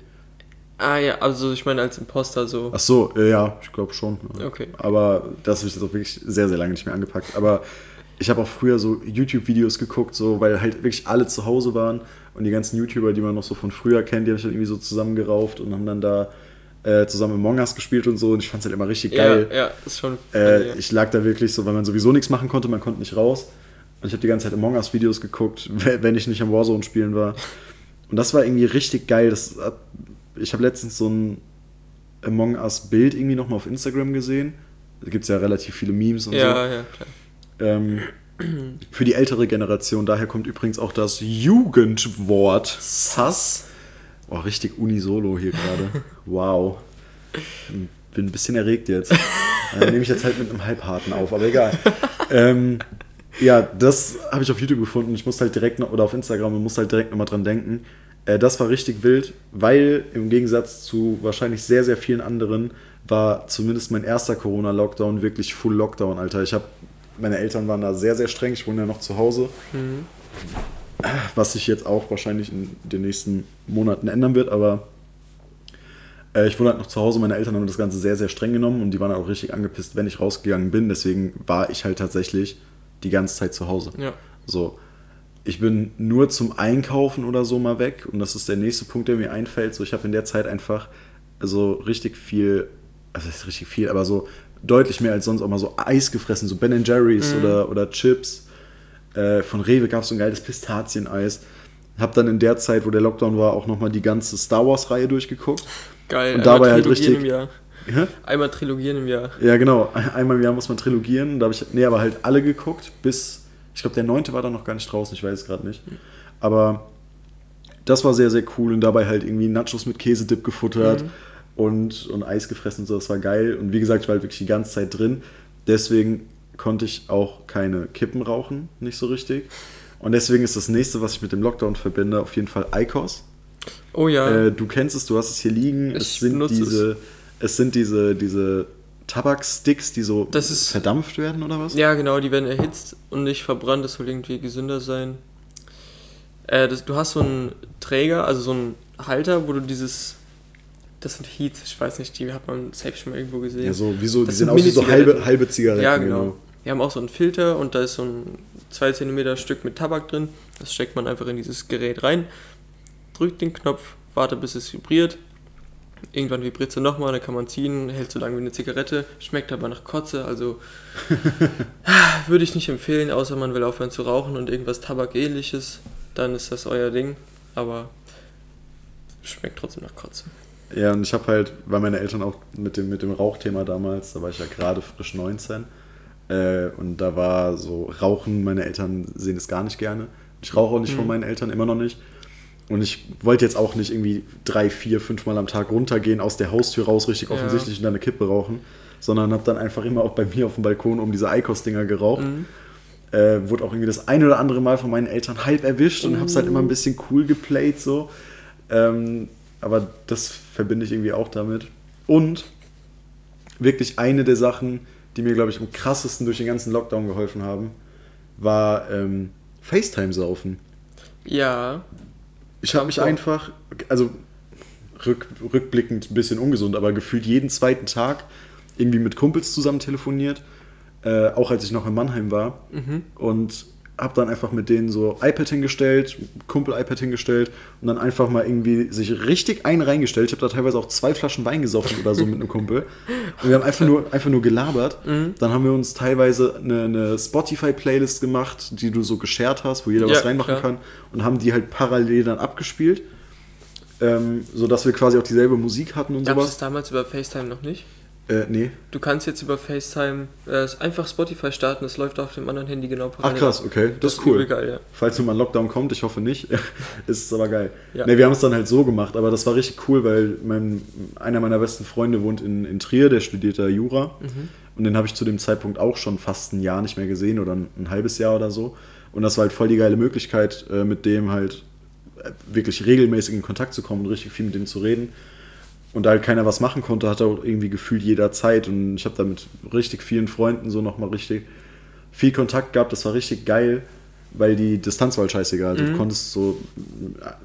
Ah ja, also ich meine als Imposter so. Ach so, äh, ja, ich glaube schon. Okay. Aber das habe ich jetzt auch wirklich sehr, sehr lange nicht mehr angepackt. Aber ich habe auch früher so YouTube-Videos geguckt, so, weil halt wirklich alle zu Hause waren und die ganzen YouTuber, die man noch so von früher kennt, die habe ich dann irgendwie so zusammengerauft und haben dann da äh, zusammen Among Us gespielt und so und ich fand es halt immer richtig geil. Ja, ja, ist schon. Äh, ja. ich lag da wirklich so, weil man sowieso nichts machen konnte, man konnte nicht raus. Und ich habe die ganze Zeit Among Us Videos geguckt, <laughs> wenn ich nicht am Warzone spielen war. Und das war irgendwie richtig geil. Das hat, ich habe letztens so ein Among Us Bild irgendwie nochmal auf Instagram gesehen. Da gibt es ja relativ viele Memes und so. ja, ja, klar. Ähm, für die ältere Generation, daher kommt übrigens auch das Jugendwort Sass. Oh, richtig unisolo hier gerade. <laughs> Wow. Bin ein bisschen erregt jetzt. Dann nehme ich jetzt halt mit einem Halbharten auf, aber egal. Ähm, ja, das habe ich auf YouTube gefunden. Ich musste halt direkt noch, oder auf Instagram und musste halt direkt nochmal dran denken. Äh, das war richtig wild, weil im Gegensatz zu wahrscheinlich sehr, sehr vielen anderen war zumindest mein erster Corona-Lockdown wirklich Full Lockdown, Alter. Ich habe, meine Eltern waren da sehr, sehr streng. Ich wohne ja noch zu Hause. Was sich jetzt auch wahrscheinlich in den nächsten Monaten ändern wird, aber äh, ich wohne halt noch zu Hause. Meine Eltern haben das Ganze sehr, sehr streng genommen und die waren auch richtig angepisst, wenn ich rausgegangen bin. Deswegen war ich halt tatsächlich die ganze Zeit zu Hause. Ja. So, ich bin nur zum Einkaufen oder so mal weg und das ist der nächste Punkt, der mir einfällt. So, ich habe in der Zeit einfach so richtig viel, also richtig viel, aber so deutlich mehr als sonst auch mal so Eis gefressen, so Ben Jerry's oder, oder Chips. Äh, von Rewe gab es so ein geiles Pistazieneis. Hab dann in der Zeit, wo der Lockdown war, auch nochmal die ganze Star Wars-Reihe durchgeguckt. Geil. Und einmal dabei halt richtig- Im Jahr. Hä? Einmal Trilogien im Jahr. Ja, genau. <laughs> Einmal im Jahr muss man trilogieren. Da habe ich, nee, aber halt alle geguckt, bis, ich glaube, der neunte war dann noch gar nicht draußen, ich weiß es gerade nicht. Aber das war sehr, sehr cool und dabei halt irgendwie Nachos mit Käsedip gefuttert und, und Eis gefressen und so, das war geil. Und wie gesagt, ich war halt wirklich die ganze Zeit drin. Deswegen konnte ich auch keine Kippen rauchen, nicht so richtig. Und deswegen ist das nächste, was ich mit dem Lockdown verbinde, auf jeden Fall Eikos. Oh ja. Äh, du kennst es, du hast es hier liegen. es Ich sind benutze diese, es. sind diese, diese Tabaksticks, die so Das ist- verdampft werden oder was? Ja, genau, die werden erhitzt und nicht verbrannt, das soll irgendwie gesünder sein. Äh, das, du hast so einen Träger, also so einen Halter, wo du dieses. Das sind Heat, ich weiß nicht, die hat man safe schon mal irgendwo gesehen. Ja, so wie so, die sehen sind aus wie so halbe, halbe Zigaretten. Ja, genau. Die haben auch so einen Filter und da ist so ein 2 cm Stück mit Tabak drin. Das steckt man einfach in dieses Gerät rein, drückt den Knopf, wartet bis es vibriert. Irgendwann vibriert es nochmal, dann kann man ziehen, hält so lange wie eine Zigarette, schmeckt aber nach Kotze, also <laughs> würde ich nicht empfehlen, außer man will aufhören zu rauchen und irgendwas Tabakähnliches, dann ist das euer Ding, aber schmeckt trotzdem nach Kotze. Ja, und ich habe halt, weil meine Eltern auch mit dem, mit dem Rauchthema damals, da war ich ja gerade frisch 19, äh, und da war so Rauchen, meine Eltern sehen es gar nicht gerne. Ich rauche auch nicht von meinen Eltern, immer noch nicht. Und ich wollte jetzt auch nicht irgendwie drei, vier, fünf Mal am Tag runtergehen, aus der Haustür raus, richtig Ja. offensichtlich und dann eine Kippe rauchen, sondern habe dann einfach immer auch bei mir auf dem Balkon um diese Eikos-Dinger geraucht. Äh, wurde auch irgendwie das ein oder andere Mal von meinen Eltern halb erwischt und hab's halt immer ein bisschen cool geplayt so. Ähm, aber das verbinde ich irgendwie auch damit. Und wirklich eine der Sachen, die mir, glaube ich, am krassesten durch den ganzen Lockdown geholfen haben, war ähm, FaceTime-Saufen. Ja. Ich habe mich einfach, also rück, rückblickend ein bisschen ungesund, aber gefühlt jeden zweiten Tag irgendwie mit Kumpels zusammen telefoniert, äh, auch als ich noch in Mannheim war. Und habe dann einfach mit denen so iPad hingestellt, Kumpel-iPad hingestellt und dann einfach mal irgendwie sich richtig einen reingestellt. Ich habe da teilweise auch zwei Flaschen Wein gesoffen oder so mit einem Kumpel. Und wir haben einfach nur, einfach nur gelabert. Dann haben wir uns teilweise eine, eine Spotify-Playlist gemacht, die du so geshared hast, wo jeder was Ja, reinmachen klar. kann und haben die halt parallel dann abgespielt. Ähm, sodass wir quasi auch dieselbe Musik hatten und Gab es sowas. damals über FaceTime noch nicht? Äh, nee. Du kannst jetzt über FaceTime äh, einfach Spotify starten, es läuft auf dem anderen Handy genau Ach parallel. krass, okay. Das, ist cool. geil, ja. Falls nun mal ein Lockdown kommt, ich hoffe nicht, <laughs> ist es aber geil. Ja. Ne, wir haben es dann halt so gemacht, aber das war richtig cool, weil mein, einer meiner besten Freunde wohnt in, in Trier, der studiert da Jura. Und den habe ich zu dem Zeitpunkt auch schon fast ein Jahr nicht mehr gesehen oder ein, ein halbes Jahr oder so. Und das war halt voll die geile Möglichkeit, äh, mit dem halt äh, wirklich regelmäßig in Kontakt zu kommen und richtig viel mit dem zu reden. Und da halt keiner was machen konnte, hat er auch irgendwie gefühlt jeder Zeit. Und ich habe da mit richtig vielen Freunden so nochmal richtig viel Kontakt gehabt. Das war richtig geil, weil die Distanz war halt scheißegal. Du konntest so,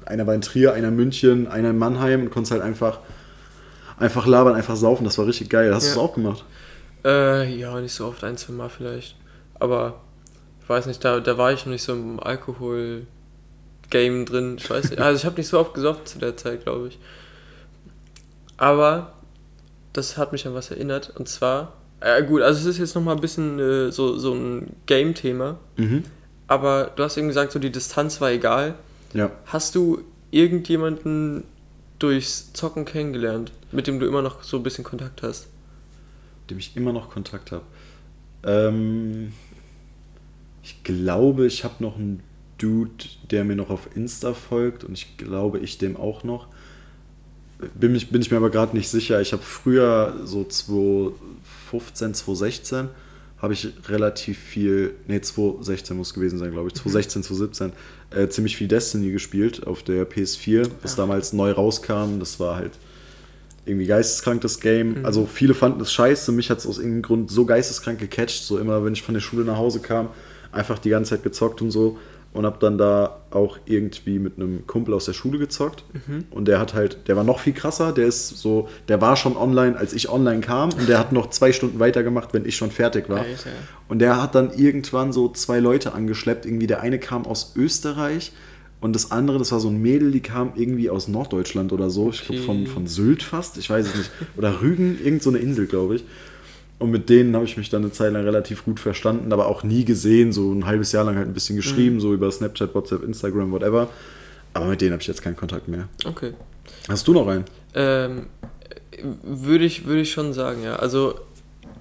einer war in Trier, einer in München, einer in Mannheim und konntest halt einfach, einfach labern, einfach saufen. Das war richtig geil. Hast du Ja. es auch gemacht? Äh, ja, nicht so oft, ein, zwei Mal vielleicht. Aber ich weiß nicht, da, da war ich noch nicht so im Alkohol-Game drin. Ich weiß nicht. Also ich habe nicht so oft gesoffen zu der Zeit, glaube ich. Aber das hat mich an was erinnert. Und zwar, äh, gut, also es ist jetzt nochmal ein bisschen äh, so, so ein Game-Thema. Mhm. Aber du hast eben gesagt, so die Distanz war egal. Ja. Hast du irgendjemanden durchs Zocken kennengelernt, mit dem du immer noch so ein bisschen Kontakt hast? dem ich immer noch Kontakt habe. Ähm, ich glaube, ich habe noch einen Dude, der mir noch auf Insta folgt und ich glaube, ich dem auch noch. Bin, mich, bin ich mir aber gerade nicht sicher. Ich habe früher, so 2015, 2016, habe ich relativ viel, nee, 2016 muss gewesen sein, glaube ich, 2016, 2017, äh, ziemlich viel Destiny gespielt auf der PS4, das damals neu rauskam. Das war halt irgendwie geisteskrank, das Game. Also viele fanden es scheiße, mich hat es aus irgendeinem Grund so geisteskrank gecatcht, so immer, wenn ich von der Schule nach Hause kam, einfach die ganze Zeit gezockt und so. Und hab dann da auch irgendwie mit einem Kumpel aus der Schule gezockt. Und der hat halt, der war noch viel krasser, der ist so, der war schon online, als ich online kam. Und der hat noch zwei Stunden weitergemacht, wenn ich schon fertig war. Alter. Und der hat dann irgendwann so zwei Leute angeschleppt. Irgendwie der eine kam aus Österreich und das andere, das war so ein Mädel, die kam irgendwie aus Norddeutschland oder so. Ich glaube Okay. von, von Sylt fast, ich weiß es nicht. Oder Rügen, irgend so eine Insel, glaube ich. Und mit denen habe ich mich dann eine Zeit lang relativ gut verstanden, aber auch nie gesehen. So ein halbes Jahr lang halt ein bisschen geschrieben, so über Snapchat, WhatsApp, Instagram, whatever. Aber mit denen habe ich jetzt keinen Kontakt mehr. Okay. Hast du noch einen? Ähm, würde ich, würde ich schon sagen, ja. Also,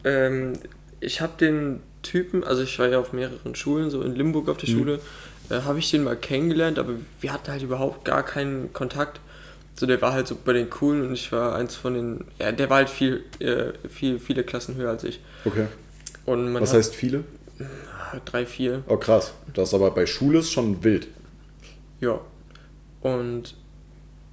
ähm, ich habe den Typen, also ich war ja auf mehreren Schulen, so in Limburg auf der Schule, äh, habe ich den mal kennengelernt, aber wir hatten halt überhaupt gar keinen Kontakt. So, der war halt so bei den Coolen und ich war eins von den, ja, der war halt viel, äh, viel, viele Klassen höher als ich. Okay. Und man Was hat heißt viele? drei, vier, Oh, krass. Das ist aber bei Schule ist schon wild. Ja. Und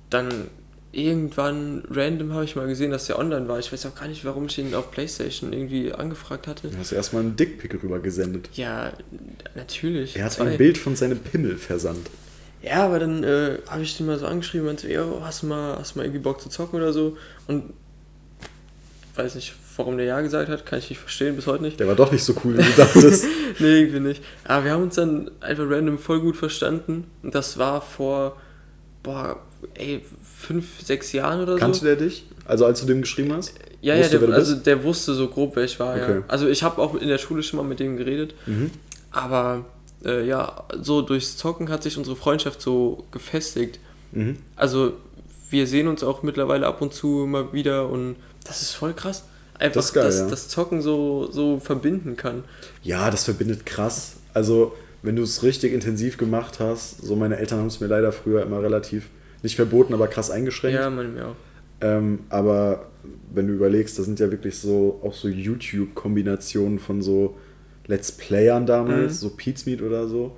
dann irgendwann random habe ich mal gesehen, dass der online war. Ich weiß auch gar nicht, warum ich ihn auf PlayStation irgendwie angefragt hatte. Du hast erstmal einen Dickpick rüber gesendet. Ja, natürlich. Er hat Zwei. ein Bild von seinem Pimmel versandt. Ja, aber dann äh, habe ich den mal so angeschrieben und so, yo, hast du mal, hast du mal irgendwie Bock zu zocken oder so? Und weiß nicht, warum der Ja gesagt hat, kann ich nicht verstehen, bis heute nicht. Der war doch nicht so cool, wie du dachtest. <laughs> nee, irgendwie nicht. Aber wir haben uns dann einfach random voll gut verstanden. Und das war vor, boah, ey, fünf, sechs Jahren oder so. Kannte der dich? Also als du dem geschrieben hast? Ja, ja, der, also der wusste so grob, wer ich war, ja. Okay. Also ich habe auch in der Schule schon mal mit dem geredet, Mhm. aber äh, ja, so durchs Zocken hat sich unsere Freundschaft so gefestigt. Mhm. Also wir sehen uns auch mittlerweile ab und zu mal wieder und das ist voll krass. Einfach, Das geil, dass ja. das Zocken so, so verbinden kann. Ja, das verbindet krass. Also, wenn du es richtig intensiv gemacht hast, so meine Eltern haben es mir leider früher immer relativ, nicht verboten, aber krass eingeschränkt. Ja, man mir auch. Ähm, aber wenn du überlegst, das sind ja wirklich so auch so YouTube-Kombinationen von so Let's Playern damals, Mhm. so Meat oder so.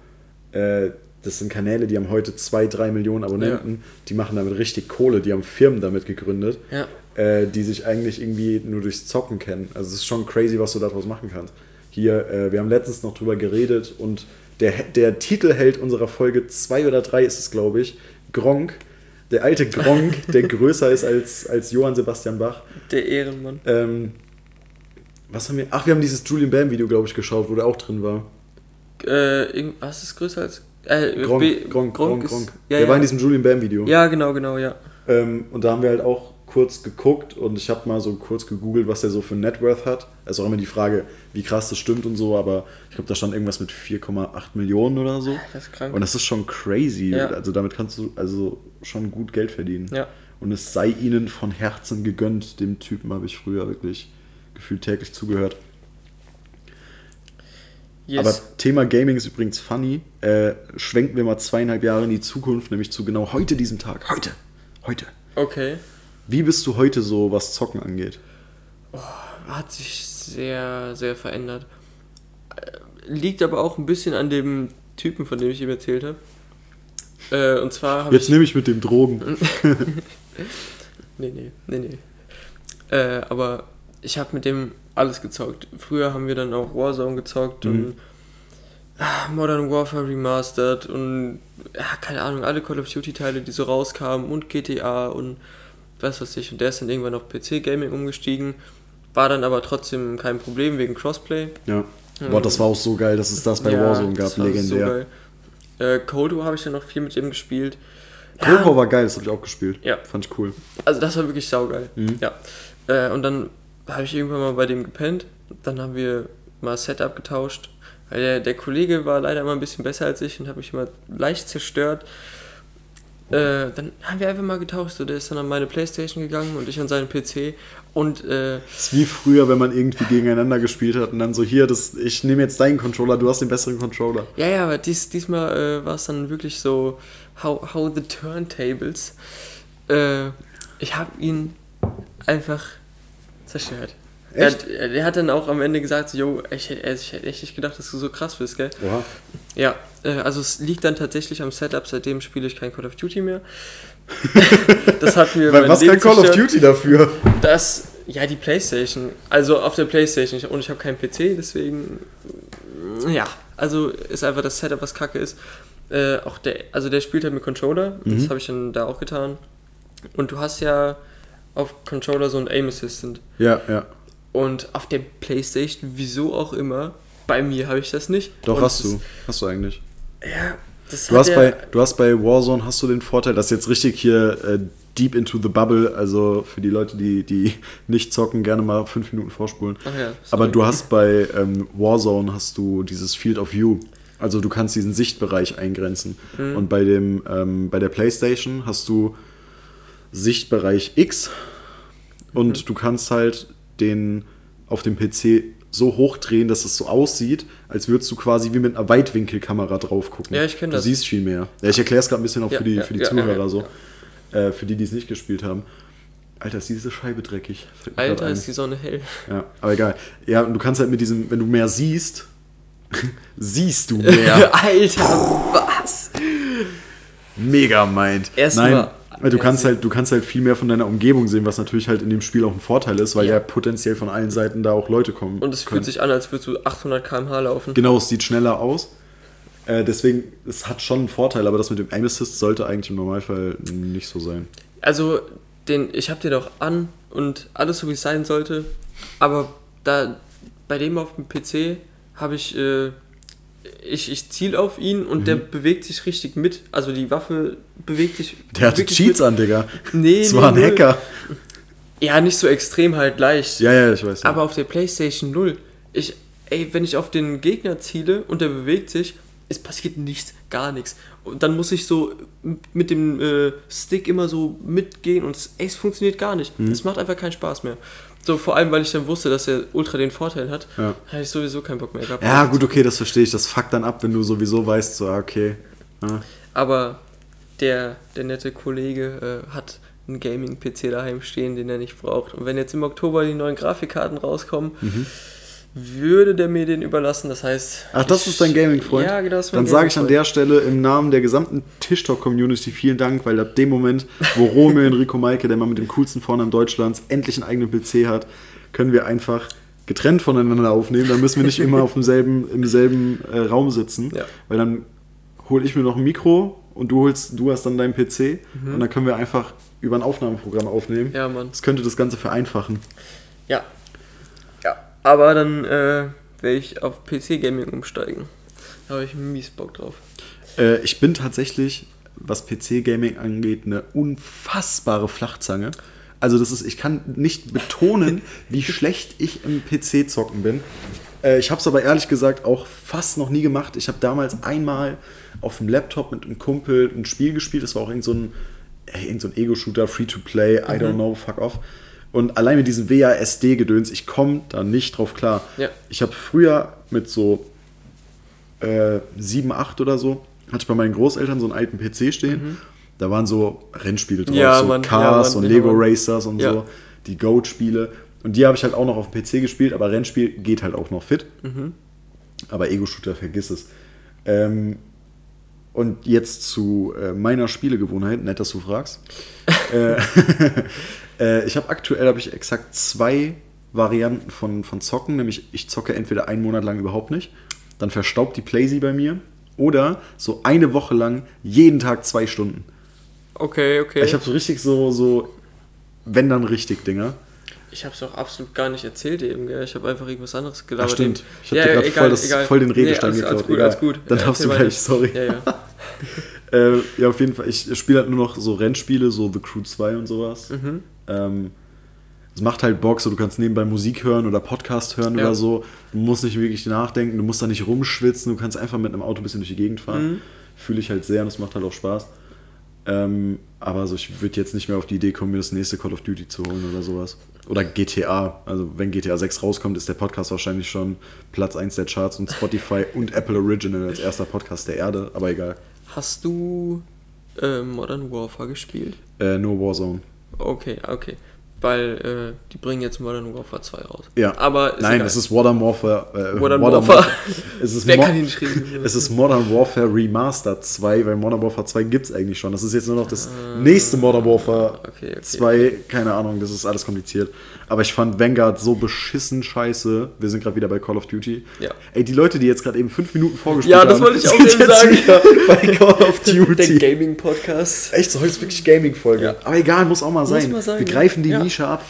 Äh, das sind Kanäle, die haben heute zwei, drei Millionen Abonnenten. Die machen damit richtig Kohle, die haben Firmen damit gegründet, Ja. äh, die sich eigentlich irgendwie nur durchs Zocken kennen. Also es ist schon crazy, was du daraus machen kannst. Hier, äh, wir haben letztens noch drüber geredet und der, der Titelheld unserer Folge 2 oder 3 ist es, glaube ich, Gronk. Der alte Gronk, der <laughs> größer ist als, als Johann Sebastian Bach. Der Ehrenmann. Ähm, was haben wir? Ach, wir haben dieses Julian Bam Video, glaube ich, geschaut, wo der auch drin war. Äh, was ist größer als. Äh, Gronk, B- Gronk, Gronk, ist- Gronk. Ja, der ja. war in diesem Julian Bam Video. ja, genau, genau, ja. Ähm, und da haben wir halt auch kurz geguckt und ich habe mal so kurz gegoogelt, was der so für ein Networth hat. Also auch immer die Frage, wie krass das stimmt und so, aber ich glaube, da stand irgendwas mit 4,8 Millionen oder so. Das ist krank. Und das ist schon crazy. Ja. Also damit kannst du also schon gut Geld verdienen. Ja. Und es sei ihnen von Herzen gegönnt. Dem Typen habe ich früher wirklich gefühlt täglich zugehört. Yes. Aber Thema Gaming ist übrigens funny. Äh, schwenken wir mal zweieinhalb Jahre in die Zukunft, nämlich zu genau heute diesem Tag. Heute. Heute. okay. Wie bist du heute so, was Zocken angeht? Hat sich sehr, sehr verändert. Äh, Liegt aber auch ein bisschen an dem Typen, von dem ich ihm erzählt habe. Äh, und zwar habe Jetzt ich. nehme ich mit dem Drogen. <laughs> Nee, nee, nee, nee. Äh, aber ich habe mit dem alles gezockt. Früher haben wir dann auch Warzone gezockt Mhm. und ah, Modern Warfare Remastered und ja, keine Ahnung, alle Call of Duty Teile, die so rauskamen und GTA und was weiß ich. Und der ist dann irgendwann auf PC-Gaming umgestiegen. War dann aber trotzdem kein Problem wegen Crossplay. Ja. Boah, das war auch so geil, dass es das bei Warzone gab. das war Legendär. So geil. Äh, Cold War habe ich dann noch viel mit ihm gespielt. Cold War war geil, das habe ich auch gespielt. Ja. Fand ich cool. Also das war wirklich saugeil. Mhm. Ja. Äh, und dann habe ich irgendwann mal bei dem gepennt. Dann haben wir mal Setup getauscht. Weil der, der Kollege war leider immer ein bisschen besser als ich und habe mich immer leicht zerstört. Äh, dann haben wir einfach mal getauscht. So, der ist dann an meine Playstation gegangen und ich an seinen PC. Und äh, Das ist wie früher, wenn man irgendwie gegeneinander gespielt hat und dann so, hier, das, ich nehme jetzt deinen Controller, du hast den besseren Controller. ja, ja, aber dies, diesmal äh, war es dann wirklich so, how, how the turntables. Äh, ich habe ihn einfach zerstört. Er Echt? hat, er hat dann auch am Ende gesagt, yo, ich hätte, ich hätte echt nicht gedacht, dass du so krass bist, gell? Oha. Ja, äh, also es liegt dann tatsächlich am Setup, seitdem spiele ich kein Call of Duty mehr. <laughs> das hat mir Weil was Leben kann Call of zerstört. Duty dafür? Das, ja, die Playstation. Also auf der Playstation. Und ich habe keinen PC, deswegen. mm, Ja, also ist einfach das Setup, was kacke ist. Äh, auch der, also der spielt halt mit Controller. Mhm. Das habe ich dann da auch getan. Und du hast ja auf Controller so einen Aim Assistant. Ja, ja. Und auf der Playstation, wieso auch immer, bei mir habe ich das nicht. Doch, Und hast du. ist- Hast du eigentlich. Ja, das Du hast, der- bei, du hast bei Warzone hast du den Vorteil, dass jetzt richtig hier äh, deep into the bubble, also für die Leute, die, die <laughs> nicht zocken, gerne mal fünf Minuten vorspulen. Ach ja, Aber du hast bei ähm, Warzone hast du dieses Field of View. Also du kannst diesen Sichtbereich eingrenzen. Mhm. Und bei dem ähm, bei der PlayStation hast du Sichtbereich X und Mhm. du kannst halt den auf dem PC so hochdrehen, dass es so aussieht, als würdest du quasi wie mit einer Weitwinkelkamera drauf gucken. Ja, ich kenn das. Du siehst viel mehr. Ja, ich erkläre es gerade ein bisschen auch Ja, für die, ja, für die ja, Zuhörer so. Äh, für die, die es nicht gespielt haben. Alter, ist diese Scheibe dreckig. Alter, ist die Sonne hell. Ja, aber egal. Ja, und du kannst halt mit diesem, wenn du mehr siehst, <laughs> siehst du <laughs> mehr. Alter, was? Mega meint. Erstmal- weil du kannst halt, du kannst halt viel mehr von deiner Umgebung sehen, was natürlich halt in dem Spiel auch ein Vorteil ist, weil ja, Ja. potenziell von allen Seiten da auch Leute kommen. Und es können. fühlt sich an, als würdest du 800 km/h laufen. Genau, es sieht schneller aus. Äh, deswegen, es hat schon einen Vorteil, aber das mit dem Aim Assist sollte eigentlich im Normalfall nicht so sein. Also, den, ich habe den auch an und alles so wie es sein sollte. Aber da bei dem auf dem PC habe ich, äh, ich, ich ziele auf ihn und der bewegt sich richtig mit. Also die Waffe bewegt sich. Mhm. Der hatte Cheats mit. an, Digga. Nee, Das nee, war ein. Hacker. Ja, nicht so extrem halt leicht. Ja, ja, ich weiß. Ja. Aber auf der Playstation 0, ich, ey, wenn ich auf den Gegner ziele und der bewegt sich, es passiert nichts, gar nichts. Und dann muss ich so mit dem äh, Stick immer so mitgehen und es, ey, es funktioniert gar nicht. Mhm. Es macht einfach keinen Spaß mehr. So vor allem, weil ich dann wusste, dass er ultra den Vorteil hat, Ja. hatte ich sowieso keinen Bock mehr gehabt. Ja, gut, okay, das verstehe ich. Das fuckt dann ab, wenn du sowieso weißt, so, ah, okay. Ja. Aber der, der nette Kollege äh, hat einen Gaming-PC daheim stehen, den er nicht braucht. Und wenn jetzt im Oktober die neuen Grafikkarten rauskommen, würde der mir den überlassen. Das heißt. Ach, das ist dein Gaming-Freund? Ja, genau, das ist mein Dann sage ich an der Stelle im Namen der gesamten Tischtalk-Community vielen Dank, weil ab dem Moment, wo Romeo Enrico Maike, der Mann mit dem coolsten Vornamen Deutschlands, endlich einen eigenen PC hat, können wir einfach getrennt voneinander aufnehmen. Dann müssen wir nicht immer auf demselben, im selben äh, Raum sitzen, Ja. weil dann hole ich mir noch ein Mikro und du holst, du hast dann deinen PC Mhm. und dann können wir einfach über ein Aufnahmeprogramm aufnehmen. Ja, Mann. Das könnte das Ganze vereinfachen. Ja. Aber dann äh, werde ich auf PC-Gaming umsteigen. Da habe ich mies Bock drauf. Äh, ich bin tatsächlich, was PC-Gaming angeht, eine unfassbare Flachzange. Also das ist, ich kann nicht betonen, <laughs> wie schlecht ich im PC-Zocken bin. Äh, ich habe es aber ehrlich gesagt auch fast noch nie gemacht. Ich habe damals einmal auf dem Laptop mit einem Kumpel ein Spiel gespielt. Das war auch irgend so ein, äh, irgend so ein Ego-Shooter, Free-to-Play, I don't know, fuck off. Und allein mit diesem WASD-Gedöns, ich komme da nicht drauf klar. Ja. Ich habe früher mit so äh, 7, 8 oder so, hatte ich bei meinen Großeltern so einen alten PC stehen. Da waren so Rennspiele drauf, Mhm. Ja, so Mann, Cars ja, Mann, und Lego Mann. Racers und so, die Goat-Spiele. Und die habe ich halt auch noch auf dem PC gespielt, aber Rennspiel geht halt auch noch fit. Mhm. Aber Ego-Shooter, vergiss es. Ähm, und jetzt zu äh, meiner Spielegewohnheit, nett, dass du fragst. <laughs> äh, <laughs> äh, ich habe aktuell habe ich exakt zwei Varianten von, von Zocken, nämlich ich zocke entweder einen Monat lang überhaupt nicht, dann verstaubt die Playsee bei mir, oder so eine Woche lang jeden Tag zwei Stunden. Okay, okay. Ich habe so richtig so, so, wenn dann richtig Dinger. Ich habe es auch absolut gar nicht erzählt eben, gell? Ich habe einfach irgendwas anderes gelabert. Ach, stimmt. Ich hab dir grad voll voll den Redestein nee, alles, geklaut. alles gut, Egal. alles gut. Dann Ja, darfst du gleich, sorry. Ja, ja. <laughs> Äh, ja, auf jeden Fall. Ich spiele halt nur noch so Rennspiele, so The Crew 2 und sowas. Mhm. Ähm, es macht halt Bock, so du kannst nebenbei Musik hören oder Podcast hören Ja. oder so. Du musst nicht wirklich nachdenken, du musst da nicht rumschwitzen, du kannst einfach mit einem Auto ein bisschen durch die Gegend fahren. Mhm. Fühle ich halt sehr und es macht halt auch Spaß. Ähm, aber so, ich würde jetzt nicht mehr auf die Idee kommen, mir das nächste Call of Duty zu holen oder sowas. Oder GTA. Also wenn GTA 6 rauskommt, ist der Podcast wahrscheinlich schon Platz 1 der Charts und Spotify und Apple Original als erster Podcast der Erde. Aber egal. Hast du äh, Modern Warfare gespielt? Äh, nur Warzone. Okay, okay. Weil äh, die bringen jetzt Modern Warfare 2 raus. Ja. Aber Nein, egal. es ist Modern Warfare. Äh, Modern Warfare. <laughs> Es ist, Wer Mo kann ihn schreiben? <laughs> es ist Modern Warfare Remastered 2, weil Modern Warfare 2 gibt es eigentlich schon. Das ist jetzt nur noch das nächste Modern Warfare Ah, okay, okay. 2. Keine Ahnung, das ist alles kompliziert. Aber ich fand Vanguard so beschissen scheiße. Wir sind gerade wieder bei Call of Duty. Ja. Ey, die Leute, die jetzt gerade eben fünf Minuten vorgespielt Ja, haben, das wollte ich auch eben sagen. bei Call of <laughs> Der Duty. Gaming-Podcast. Echt, so heute ist wirklich Gaming-Folge. Ja. Aber egal, muss auch mal sein. mal sein, Wir ja. greifen die Ja. Nische ab.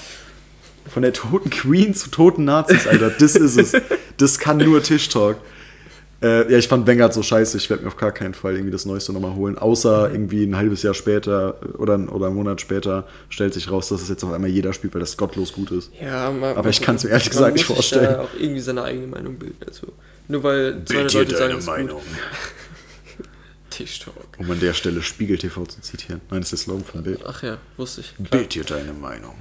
Von der toten Queen zu toten Nazis, Alter. Das ist es. <laughs> Das kann nur Tischtalk. Äh, ja, ich fand Vanguard so scheiße. Ich werde mir auf gar keinen Fall irgendwie das Neueste nochmal holen. Außer irgendwie ein halbes Jahr später oder, oder einen Monat später stellt sich raus, dass es jetzt auf einmal jeder spielt, weil das gottlos gut ist. Ja, mal, Aber ich kann's mir ehrlich man gesagt nicht muss vorstellen. Da auch irgendwie seine eigene Meinung bilden. Also, nur weil 200 Leute sagen, es ist gut. <laughs> Tischtalk. Um an der Stelle Spiegel TV zu zitieren. Nein, das ist der Slogan von Bild. Ach ja, wusste ich. Klar. Bild dir deine Meinung.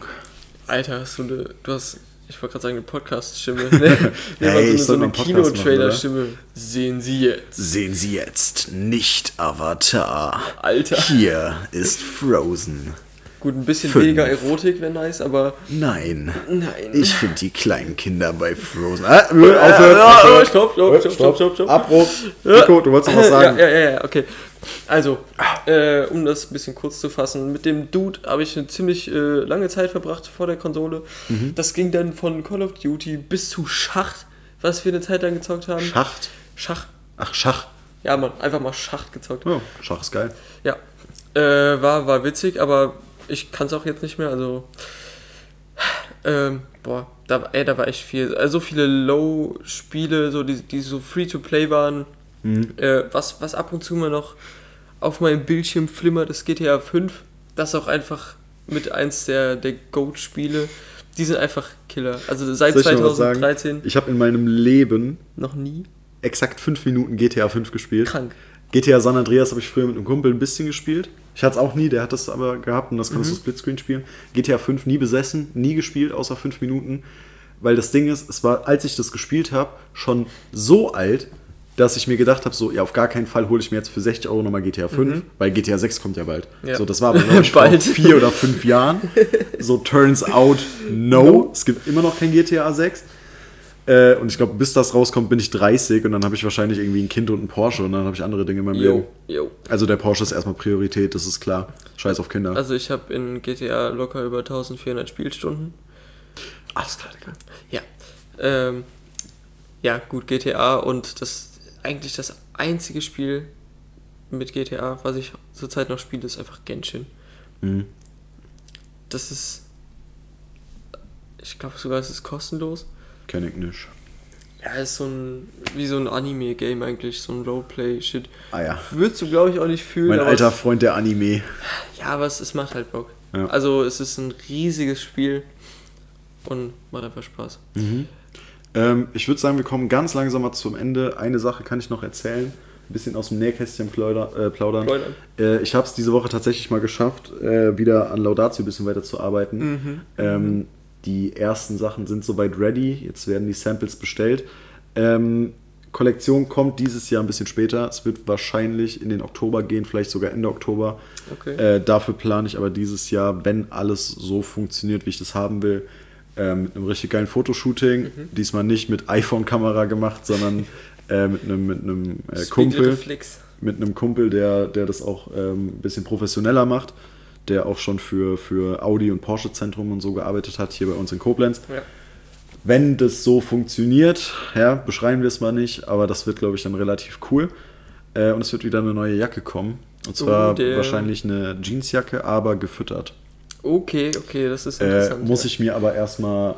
Alter, hast du eine, du hast, ich wollte gerade sagen, eine Podcast-Stimme. Ne? <laughs> Nee, Hey, so soll eine, so eine Kino-Trailer-Stimme. Sehen Sie jetzt. Sehen Sie jetzt nicht Avatar. Alter. Hier ist Frozen. Gut, ein bisschen Fünf. weniger Erotik wäre nice, aber Nein. nein. Ich finde die kleinen Kinder bei Frozen. Ah, aufhören, ja, aufhören. stopp, stopp, stopp, stopp, stopp, stopp. Abbruch. Nico, du wolltest noch was <laughs> sagen. Ja, ja, ja, okay. Also, äh, um das ein bisschen kurz zu fassen, mit dem Dude habe ich eine ziemlich äh, lange Zeit verbracht vor der Konsole. Mhm. Das ging dann von Call of Duty bis zu Schacht, was wir eine Zeit lang gezockt haben. Schacht. Schach. Ach, Schach. Ja, man, einfach mal Schacht gezockt. Oh, Schach ist geil. Ja. Äh, war, war witzig, aber ich kann es auch jetzt nicht mehr. Also. Ähm, boah, da, ey, da war echt viel. Also so viele Low-Spiele, so, die, die so free-to-play waren. Äh, was, was ab und zu mal noch auf meinem Bildschirm flimmert, ist GTA 5. Das auch einfach mit eins der, der Goat-Spiele. Die sind einfach Killer. Also seit Soll ich noch was 2013 sagen? Ich habe in meinem Leben noch nie exakt fünf Minuten GTA 5 gespielt. krank. GTA San Andreas habe ich früher mit einem Kumpel ein bisschen gespielt. Ich hatte es auch nie, der hat das aber gehabt und das kannst du Splitscreen spielen. GTA 5 nie besessen, nie gespielt, außer 5 Minuten. Weil das Ding ist, es war, als ich das gespielt habe, schon so alt, dass ich mir gedacht habe, so, ja, auf gar keinen Fall hole ich mir jetzt für 60 Euro nochmal GTA 5, weil GTA 6 kommt ja bald. Ja. So, das war aber, ich, <laughs> vor Bald. vier oder fünf Jahren. <laughs> So, turns out, no. Es gibt immer noch kein GTA 6. Äh, und ich glaube, bis das rauskommt, bin ich 30 und dann habe ich wahrscheinlich irgendwie ein Kind und ein Porsche und dann habe ich andere Dinge in meinem Leben. Also der Porsche ist erstmal Priorität, das ist klar. Scheiß auf Kinder. Also ich habe in GTA locker über 1400 Spielstunden. Alles klar, Digga. Ja. Ähm, ja, gut, GTA und das eigentlich das einzige Spiel mit GTA, was ich zurzeit noch spiele, ist einfach Genshin. Mhm. Das ist. Ich glaube sogar, es ist kostenlos. Kenn ich nicht. Ja, ist so ein. wie so ein Anime-Game eigentlich, so ein Roleplay-Shit. Ah ja. Würdest du, glaube ich, auch nicht fühlen. Mein alter es- Freund der Anime. Ja, aber es, es macht halt Bock. Ja. Also, es ist ein riesiges Spiel und macht einfach Spaß. Ähm, ich würde sagen, wir kommen ganz langsam mal zum Ende. Eine Sache kann ich noch erzählen. Ein bisschen aus dem Nähkästchen plauder, äh, plaudern. Äh, ich habe es diese Woche tatsächlich mal geschafft, äh, wieder an Laudatio ein bisschen weiter zu arbeiten. Mhm. Ähm, die ersten Sachen sind soweit ready. Jetzt werden die Samples bestellt. Ähm, Kollektion kommt dieses Jahr ein bisschen später. Es wird wahrscheinlich in den Oktober gehen, vielleicht sogar Ende Oktober. Okay. Äh, dafür plane ich aber dieses Jahr, wenn alles so funktioniert, wie ich das haben will, äh, mit einem richtig geilen Fotoshooting. Mhm. Diesmal nicht mit iPhone-Kamera gemacht, sondern äh, mit einem, mit einem äh, Kumpel. Mit einem Kumpel, der, der das auch ähm, ein bisschen professioneller macht, der auch schon für, für Audi und Porsche-Zentrum und so gearbeitet hat, hier bei uns in Koblenz. Ja. Wenn das so funktioniert, ja, beschreiben wir es mal nicht, aber das wird, glaube ich, dann relativ cool. Äh, und es wird wieder eine neue Jacke kommen. Und zwar Oh, wahrscheinlich eine Jeansjacke, aber gefüttert. Okay, okay, das ist Äh, interessant. muss ja. ich mir aber erstmal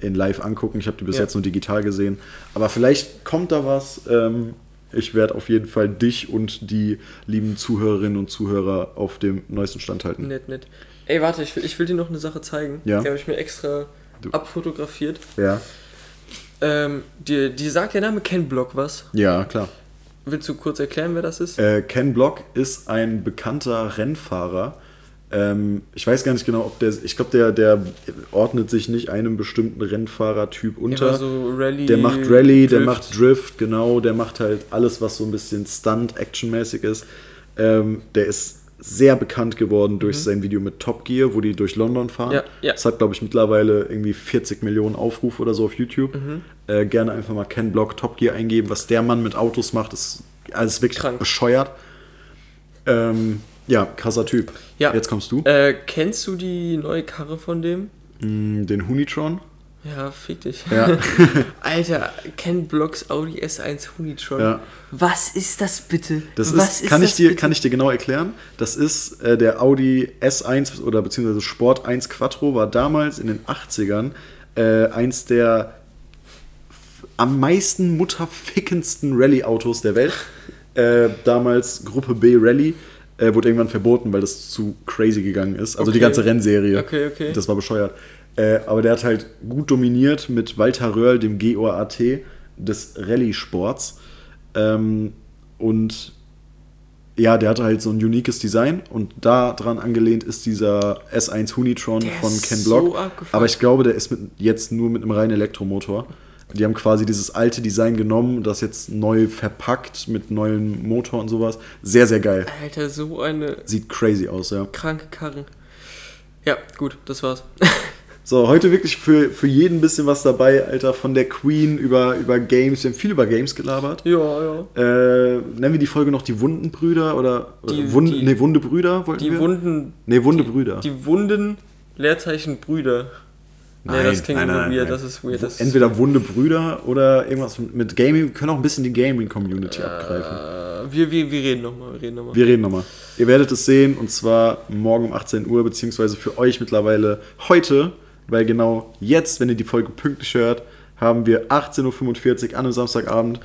äh, in live angucken. Ich habe die bis Ja. jetzt nur digital gesehen. Aber vielleicht kommt da was. Ähm, ich werde auf jeden Fall dich und die lieben Zuhörerinnen und Zuhörer auf dem neuesten Stand halten. Nett, nett. Ey, warte, ich will, ich will dir noch eine Sache zeigen. Ja. Die habe ich mir extra Du- abfotografiert. Ja. Ähm, dir, dir sagt der Name Ken Block was? Ja, klar. Willst du kurz erklären, wer das ist? Äh, Ken Block ist ein bekannter Rennfahrer. Ähm, ich weiß gar nicht genau, ob der. Ich glaube, der, der ordnet sich nicht einem bestimmten Rennfahrertyp unter. So Rallye, der macht Rallye, der macht Drift, genau. Der macht halt alles, was so ein bisschen Stunt-Action-mäßig ist. Ähm, der ist sehr bekannt geworden durch sein Video mit Top Gear, wo die durch London fahren. Mhm. Ja, ja. Das hat, glaube ich, mittlerweile irgendwie 40 Millionen Aufrufe oder so auf YouTube. Mhm. Äh, gerne einfach mal Ken Block Top Gear eingeben. Was der Mann mit Autos macht, ist alles wirklich Krank. bescheuert. Ähm, ja, krasser Typ. Ja. Jetzt kommst du. Äh, kennst du die neue Karre von dem? Mm, Den Hunitron. Ja, fick dich. Ja. <laughs> Alter, Ken Blocks Audi S1 Hunitron. Ja. Was ist das bitte? Das Was ist, kann, ich das dir, bitte? kann ich dir genau erklären. Das ist äh, der Audi S1 oder beziehungsweise Sport 1 Quattro war damals in den 80ern äh, eins der am meisten mutterfickendsten Rallye-Autos der Welt. äh, damals Gruppe B Rallye. Äh, wurde irgendwann verboten, weil das zu crazy gegangen ist. Also die Okay. ganze Rennserie. Okay, okay. Das war bescheuert. Äh, aber der hat halt gut dominiert mit Walter Röhrl, dem GOAT des Rallye-Sports. Ähm, und ja, der hatte halt so ein uniques Design und da dran angelehnt ist dieser S1 Hunitron Der von Ken so Block. abgefuckt. aber ich glaube, der ist mit, jetzt nur mit einem reinen Elektromotor. Die haben quasi dieses alte Design genommen, das jetzt neu verpackt mit neuem Motor und sowas. Sehr, sehr geil. Alter, so eine Sieht crazy aus, ja. kranke Karre. Ja, gut, das war's. <laughs> So, heute wirklich für, für jeden ein bisschen was dabei, Alter. Von der Queen über, über Games. Wir haben viel über Games gelabert. ja, ja. Äh, nennen wir die Folge noch die wunden Brüder oder Die- oder Wund, die- nee, wunde Brüder wollten Die wir? Wunden. nee, wunde die. Die Wunden Leerzeichen Brüder. Nee, das klingt irgendwie weird, das ist weird. Das Entweder wunde Brüder oder irgendwas mit Gaming. Wir können auch ein bisschen die Gaming-Community abgreifen. äh, wir, wir, wir reden nochmal, wir reden nochmal. Wir reden nochmal. Ihr werdet es sehen und zwar morgen um 18 Uhr, beziehungsweise für euch mittlerweile heute, weil genau jetzt, wenn ihr die Folge pünktlich hört, haben wir 18.45 Uhr an einem Samstagabend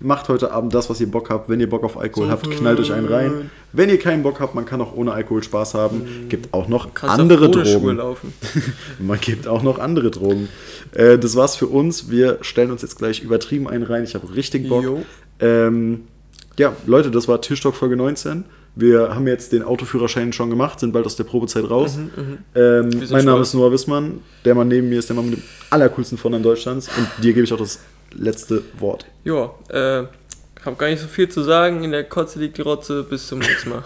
macht heute Abend das, was ihr Bock habt. Wenn ihr Bock auf Alkohol so, habt, knallt euch einen rein. Wenn ihr keinen Bock habt, man kann auch ohne Alkohol Spaß haben. Gibt auch noch andere Drogen. <laughs> man gibt auch noch andere Drogen. Äh, das war's für uns. Wir stellen uns jetzt gleich übertrieben einen rein. Ich habe richtig Bock. Ähm, ja, Leute, das war Tischtalk Folge 19. Wir haben jetzt den Autoführerschein schon gemacht, sind bald aus der Probezeit raus. Mhm. Ähm, mein Name ist Noah Wissmann. Der Mann neben mir ist der Mann mit dem allercoolsten Vornamen Deutschlands. Und dir gebe ich auch das letzte Wort. Ja, äh, hab gar nicht so viel zu sagen. In der Kotze liegt die Rotze. Bis zum nächsten Mal.